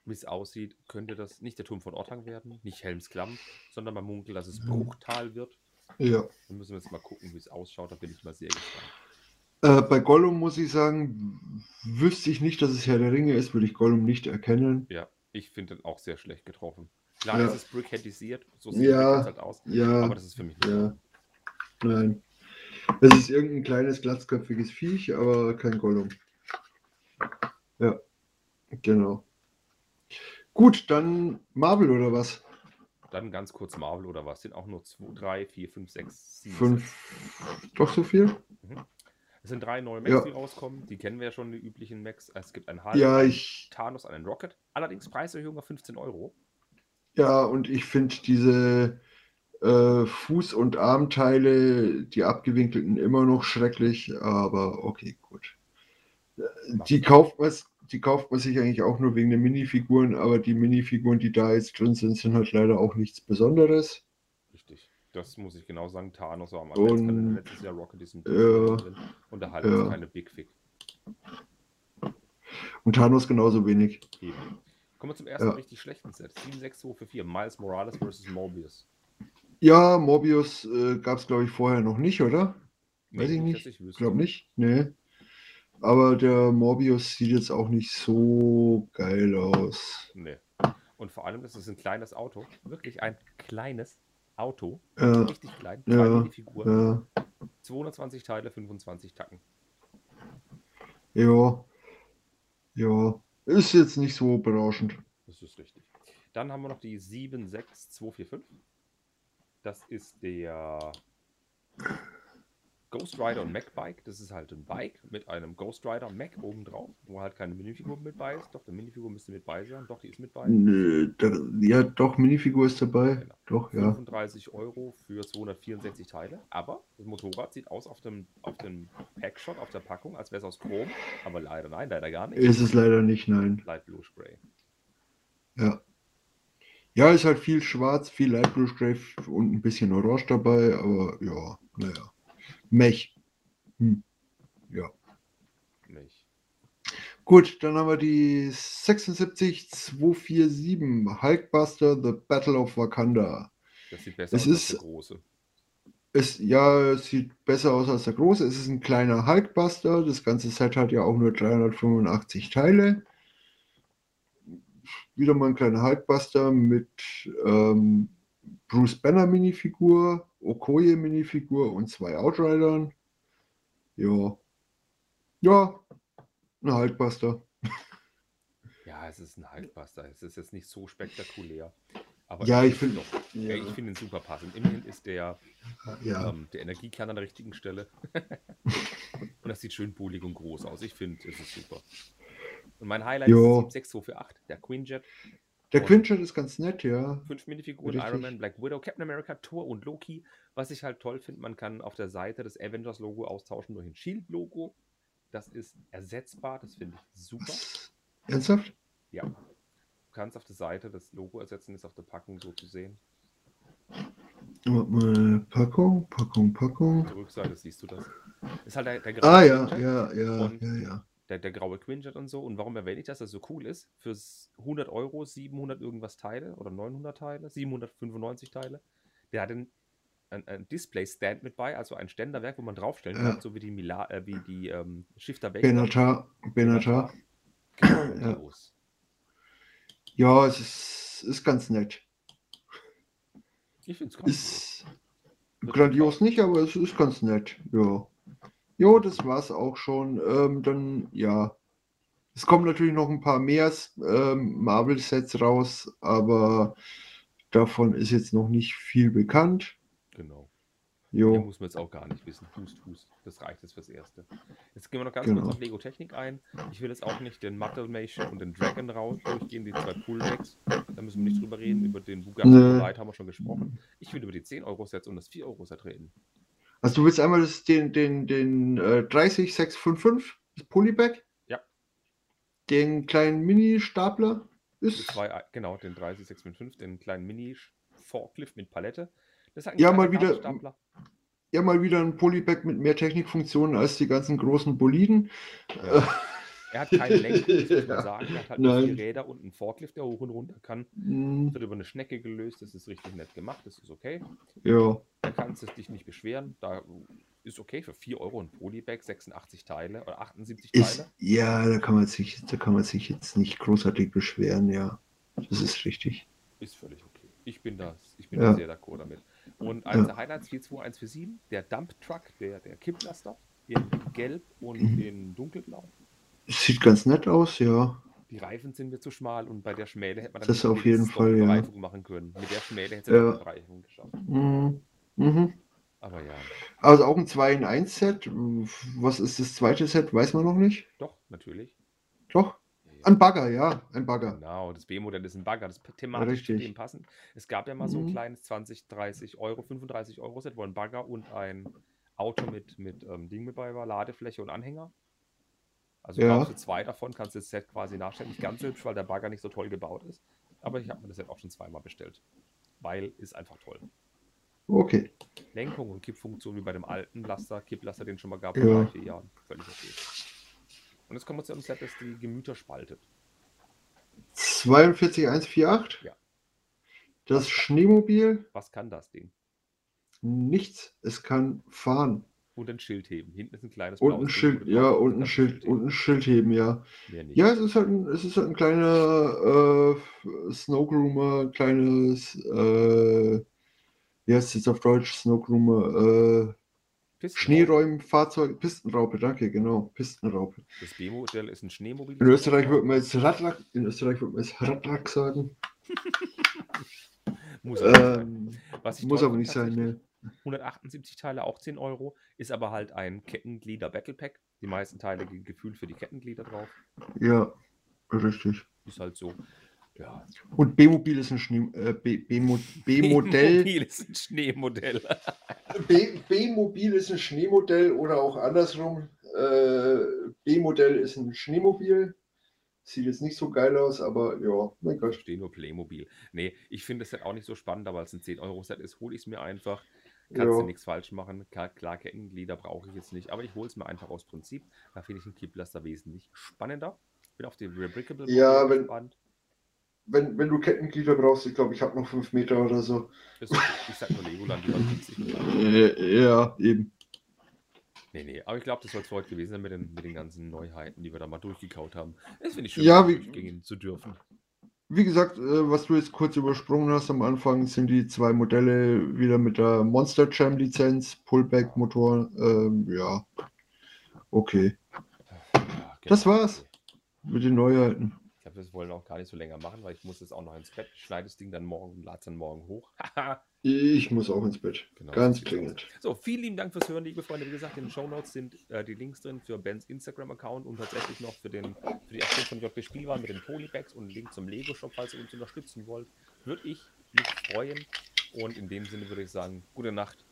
wie es aussieht, könnte das nicht der Turm von Ortang werden, nicht Helms Klamm, sondern man munkelt, dass es Bruchtal wird. Ja. Dann müssen wir jetzt mal gucken, wie es ausschaut. Da bin ich mal sehr gespannt. Äh, bei Gollum muss ich sagen, wüsste ich nicht, dass es Herr der Ringe ist, würde ich Gollum nicht erkennen. Ja, ich finde den auch sehr schlecht getroffen. Klar, ja. es ist brickheadisiert, so sieht ja, halt aus. Ja, aber das ist für mich nicht. Ja. Nein. Es ist irgendein kleines, glatzköpfiges Viech, aber kein Gollum. Ja, genau. Gut, dann Marvel oder was? Dann ganz kurz Marvel oder was? Sind auch nur 2, 3, 4, 5, 6, 7. 5. Doch so viel? Mhm. Es sind drei neue Macs, ja. die rauskommen. Die kennen wir ja schon, die üblichen Macs. Es gibt einen Hulk, ja, ich... Thanos, einen Rocket. Allerdings Preiserhöhung auf 15 Euro. Ja, und ich finde diese äh, Fuß- und Armteile, die abgewinkelten, immer noch schrecklich. Aber okay, gut. Die kauft, man, die kauft man sich eigentlich auch nur wegen den Minifiguren, aber die Minifiguren, die da jetzt drin sind, sind halt leider auch nichts Besonderes. Richtig. Das muss ich genau sagen. Thanos war am und, letztes Jahr Rocket ist ein ja, drin und der Hulk ja. ist keine Big Fig. Und Thanos genauso wenig. Eben. Kommen wir zum ersten ja. richtig schlechten Set. 76244, Miles Morales vs. Morbius. Ja, Morbius äh, gab es, glaube ich, vorher noch nicht, oder? Weiß nee, ich nicht. Ich glaube nicht. Nee. Aber der Morbius sieht jetzt auch nicht so geil aus. Nee. Und vor allem, das ist ein kleines Auto. Wirklich ein kleines Auto. Ja. Richtig klein. Ja. Figur. Ja. 220 Teile, 25 Tacken. Ja. Ja. Ist jetzt nicht so berauschend. Das ist richtig. Dann haben wir noch die 76245. Das ist der Ghost Rider und Mac Bike. Das ist halt ein Bike mit einem Ghost Rider Mac oben drauf, wo halt keine Minifigur mit bei ist. Doch, der Minifigur müsste mit bei sein. Doch, die ist mit bei. Nö, da, ja, doch, Minifigur ist dabei. Genau. Doch, ja. 35 Euro für 264 Teile. Aber das Motorrad sieht aus auf dem, auf dem Packshot, auf der Packung, als wäre es aus Chrom. Aber leider nein, leider gar nicht. Ist es leider nicht, nein. Light Blue Spray. Ja. Ja, ist halt viel schwarz, viel Spray und ein bisschen Orange dabei, aber ja, naja. Mech. Hm. Ja. Mech. Gut, dann haben wir die 76247 Hulkbuster The Battle of Wakanda. Das sieht besser es aus ist, als der große. Es, ja, es sieht besser aus als der große. Es ist ein kleiner Hulkbuster. Das ganze Set hat ja auch nur 385 Teile. Wieder mal ein kleiner Hulkbuster mit ähm, Bruce Banner Minifigur, Okoye Minifigur und zwei Outridern. Ja. Ja, ein Hulkbuster. Ja, es ist ein Hulkbuster. Es ist jetzt nicht so spektakulär. Aber ja, ich finde ja. ich finde ihn super passend. Immerhin ist der, ja. ähm, der Energiekern an der richtigen Stelle. und das sieht schön bullig und groß aus. Ich finde, es ist super. Und mein Highlight jo. ist 6248, der Quinjet. Der Quinjet ist ganz nett, ja. Fünf Minifiguren, Richtig. Iron Man, Black Widow, Captain America, Thor und Loki. Was ich halt toll finde, man kann auf der Seite das Avengers-Logo austauschen durch ein Shield-Logo. Das ist ersetzbar, das finde ich super. Ernsthaft? Ja. Du kannst auf der Seite das Logo ersetzen, ist auf der Packung so zu sehen. Packung, Packung, Packung. Auf der Rückseite siehst du das. Ist halt der, der Ah, ja, ja, ja, ja, ja der, der graue Quinjet und so. Und warum erwähne ich das, dass das so cool ist? Für 100 Euro 700 irgendwas Teile oder 900 Teile, 795 Teile. Der hat ein, ein, ein Display-Stand mit bei, also ein Ständerwerk, wo man draufstellen kann, ja. so wie die, Mila, äh, wie die ähm, Shifter Baker. Benatar. Benatar. Ja. ja, es ist, ist ganz nett. Ich finde es ganz Ist grandios nicht, aber es ist ganz nett. Ja. Jo, das war's auch schon. Ähm, dann, ja. Es kommen natürlich noch ein paar mehr ähm, Marvel-Sets raus, aber davon ist jetzt noch nicht viel bekannt. Genau. Jo. Hier muss man jetzt auch gar nicht wissen. Hust, hust. Das reicht jetzt fürs Erste. Jetzt gehen wir noch ganz genau. kurz auf Lego Technik ein. Ich will jetzt auch nicht den Mation und den Dragon raus durchgehen, die zwei Pullbacks. Da müssen wir nicht drüber reden. Über den Bugatti nee. haben wir schon gesprochen. Ich will über die 10-Euro-Sets und das 4-Euro-Set reden. Also du willst einmal das, den, den, den äh, 30655, das Polyback? Ja. Den kleinen Mini-Stapler? Ist... Zwei, genau, den 30655, den kleinen Mini-Forklift mit Palette. Das ist ja, mal wieder, ja, mal wieder ein Polybag mit mehr Technikfunktionen als die ganzen großen Boliden. Ja. Er hat keine Lenkung, muss man sagen. Er hat halt Nein. vier Räder und einen Forklift, der hoch und runter kann. Mm. Wird über eine Schnecke gelöst, das ist richtig nett gemacht, das ist okay. Ja. Da kannst du dich nicht beschweren. Da ist okay für 4 Euro ein Polybag, 86 Teile oder 78 ist, Teile. Ja, da kann man sich, da kann man sich jetzt nicht großartig beschweren, ja. Das ist richtig. Ist völlig okay. Ich bin da, ich bin ja. da sehr d'accord damit. Und eines der Highlights 42147, der Dump Truck, der, der Kipplaster, in Gelb und mhm. in Dunkelblau. Sieht ganz nett aus, ja. Die Reifen sind mir zu schmal und bei der Schmäle hätte man das auf jeden Fall ja. Machen können. Mit der Schmäle hätte es ja. Bereifung geschafft. Mhm. Mhm. Aber ja. Also auch ein 2 in 1 Set. Was ist das zweite Set? Weiß man noch nicht. Doch, natürlich. Doch? Ein Bagger, ja, ein Bagger. Genau, das B-Modell ist ein Bagger, das thematisch zu dem passen. Es gab ja mal so ein mhm. kleines 20, 30 Euro, 35 Euro Set, wo ein Bagger und ein Auto mit, mit ähm, Ding mit bei war, Ladefläche und Anhänger. Also ja. du zwei davon, kannst du das Set quasi nachstellen. Nicht ganz so hübsch, weil der Bagger nicht so toll gebaut ist. Aber ich habe mir das Set auch schon zweimal bestellt. Weil ist einfach toll. Okay. Lenkung und Kippfunktion wie bei dem alten Laster, Kipplaster, den schon mal gab, ja. vor vier Jahren. Völlig okay. Und jetzt kommen wir zu einem Set, das die Gemüter spaltet. 42148? Ja. Das Schneemobil? Was kann das Ding? Nichts. Es kann fahren. Und ein Schild heben. Hinten ist ein kleines Und ein Schild, ja, und ein Schild, und ein Schild heben, ja. Ja, es ist halt ein, es ist halt ein kleiner äh, Snowgroomer, kleines, äh, wie heißt es jetzt auf Deutsch? Snowgroomer, äh, Schneeräumfahrzeug, Pistenraupe, danke, genau, Pistenraupe. Das B-Modell ist ein Schneemobil. In Österreich würde man jetzt Radlack, in Österreich würde man jetzt Radlack sagen. muss ähm, muss aber nicht sein, ne. 178 Teile, auch 10 Euro, ist aber halt ein Kettenglieder Battle Pack. Die meisten Teile gefühlt für die Kettenglieder drauf. Ja, richtig. Ist halt so. Ja. Und B-Mobil ist ein Schnee, äh, B-Modell. B-Mobil ist ein Schneemodell. B-Mobil ist ein Schneemodell oder auch andersrum. Äh, B-Modell ist ein Schneemobil. Sieht jetzt nicht so geil aus, aber ja, mein Gott. Ich stehe nur Playmobil. Nee, ich finde das Set auch nicht so spannend, aber als ein 10-Euro-Set ist, hole ich es mir einfach. Kannst ja. du nichts falsch machen. Klar, klar Kettenglieder brauche ich jetzt nicht, aber ich hole es mir einfach aus Prinzip. Da finde ich den Kipplaster wesentlich spannender. Bin auf die Rebrickable ja, wenn, gespannt wenn, wenn du Kettenglieder brauchst, ich glaube, ich habe noch 5 Meter oder so. ich sag nur Legoland, die waren 50 Ja, eben. Nee, nee, aber ich glaube, das soll es heute gewesen sein mit den, mit den ganzen Neuheiten, die wir da mal durchgekaut haben. Das finde ich schön, ja, wie, gehen zu dürfen. Wie gesagt, äh, was du jetzt kurz übersprungen hast am Anfang, sind die zwei Modelle wieder mit der Monster Jam Lizenz, Pullback-Motor. Ähm, ja, okay. Ja, genau. Das war's mit den Neuheiten wir wollen auch gar nicht so länger machen, weil ich muss jetzt auch noch ins Bett. Schneide das Ding dann morgen und lade es dann morgen hoch. ich muss auch ins Bett. Genau, Ganz dringend. So, vielen lieben Dank fürs Hören, liebe Freunde. Wie gesagt, in den Show Notes sind äh, die Links drin für Bens Instagram-Account und tatsächlich noch für, den, für die Aktion von JP Spielwaren mit den Polybags und einen Link zum Lego-Shop, falls ihr uns unterstützen wollt. Würde ich mich freuen. Und in dem Sinne würde ich sagen, gute Nacht.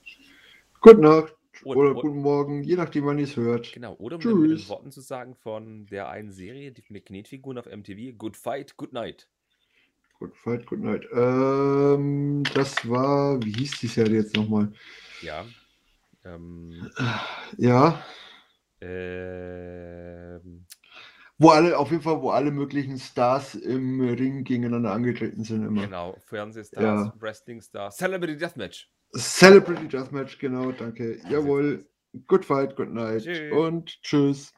Gute Nacht. Oder und, guten Morgen, je nachdem, wann ihr es hört. Genau, oder Tschüss. mit den Worten zu sagen von der einen Serie, die mit Knetfiguren auf MTV, Good Fight, Good Night. Good Fight, Good Night. Ähm, das war, wie hieß die Serie jetzt nochmal? Ja. Ähm, ja. Ähm, wo alle, auf jeden Fall, wo alle möglichen Stars im Ring gegeneinander angetreten sind immer. Genau, Fernsehstars, ja. Wrestling-Stars, Celebrity Deathmatch. Celebrity Deathmatch, genau, danke. Jawohl. Good fight, good night. Tschüss. Und tschüss.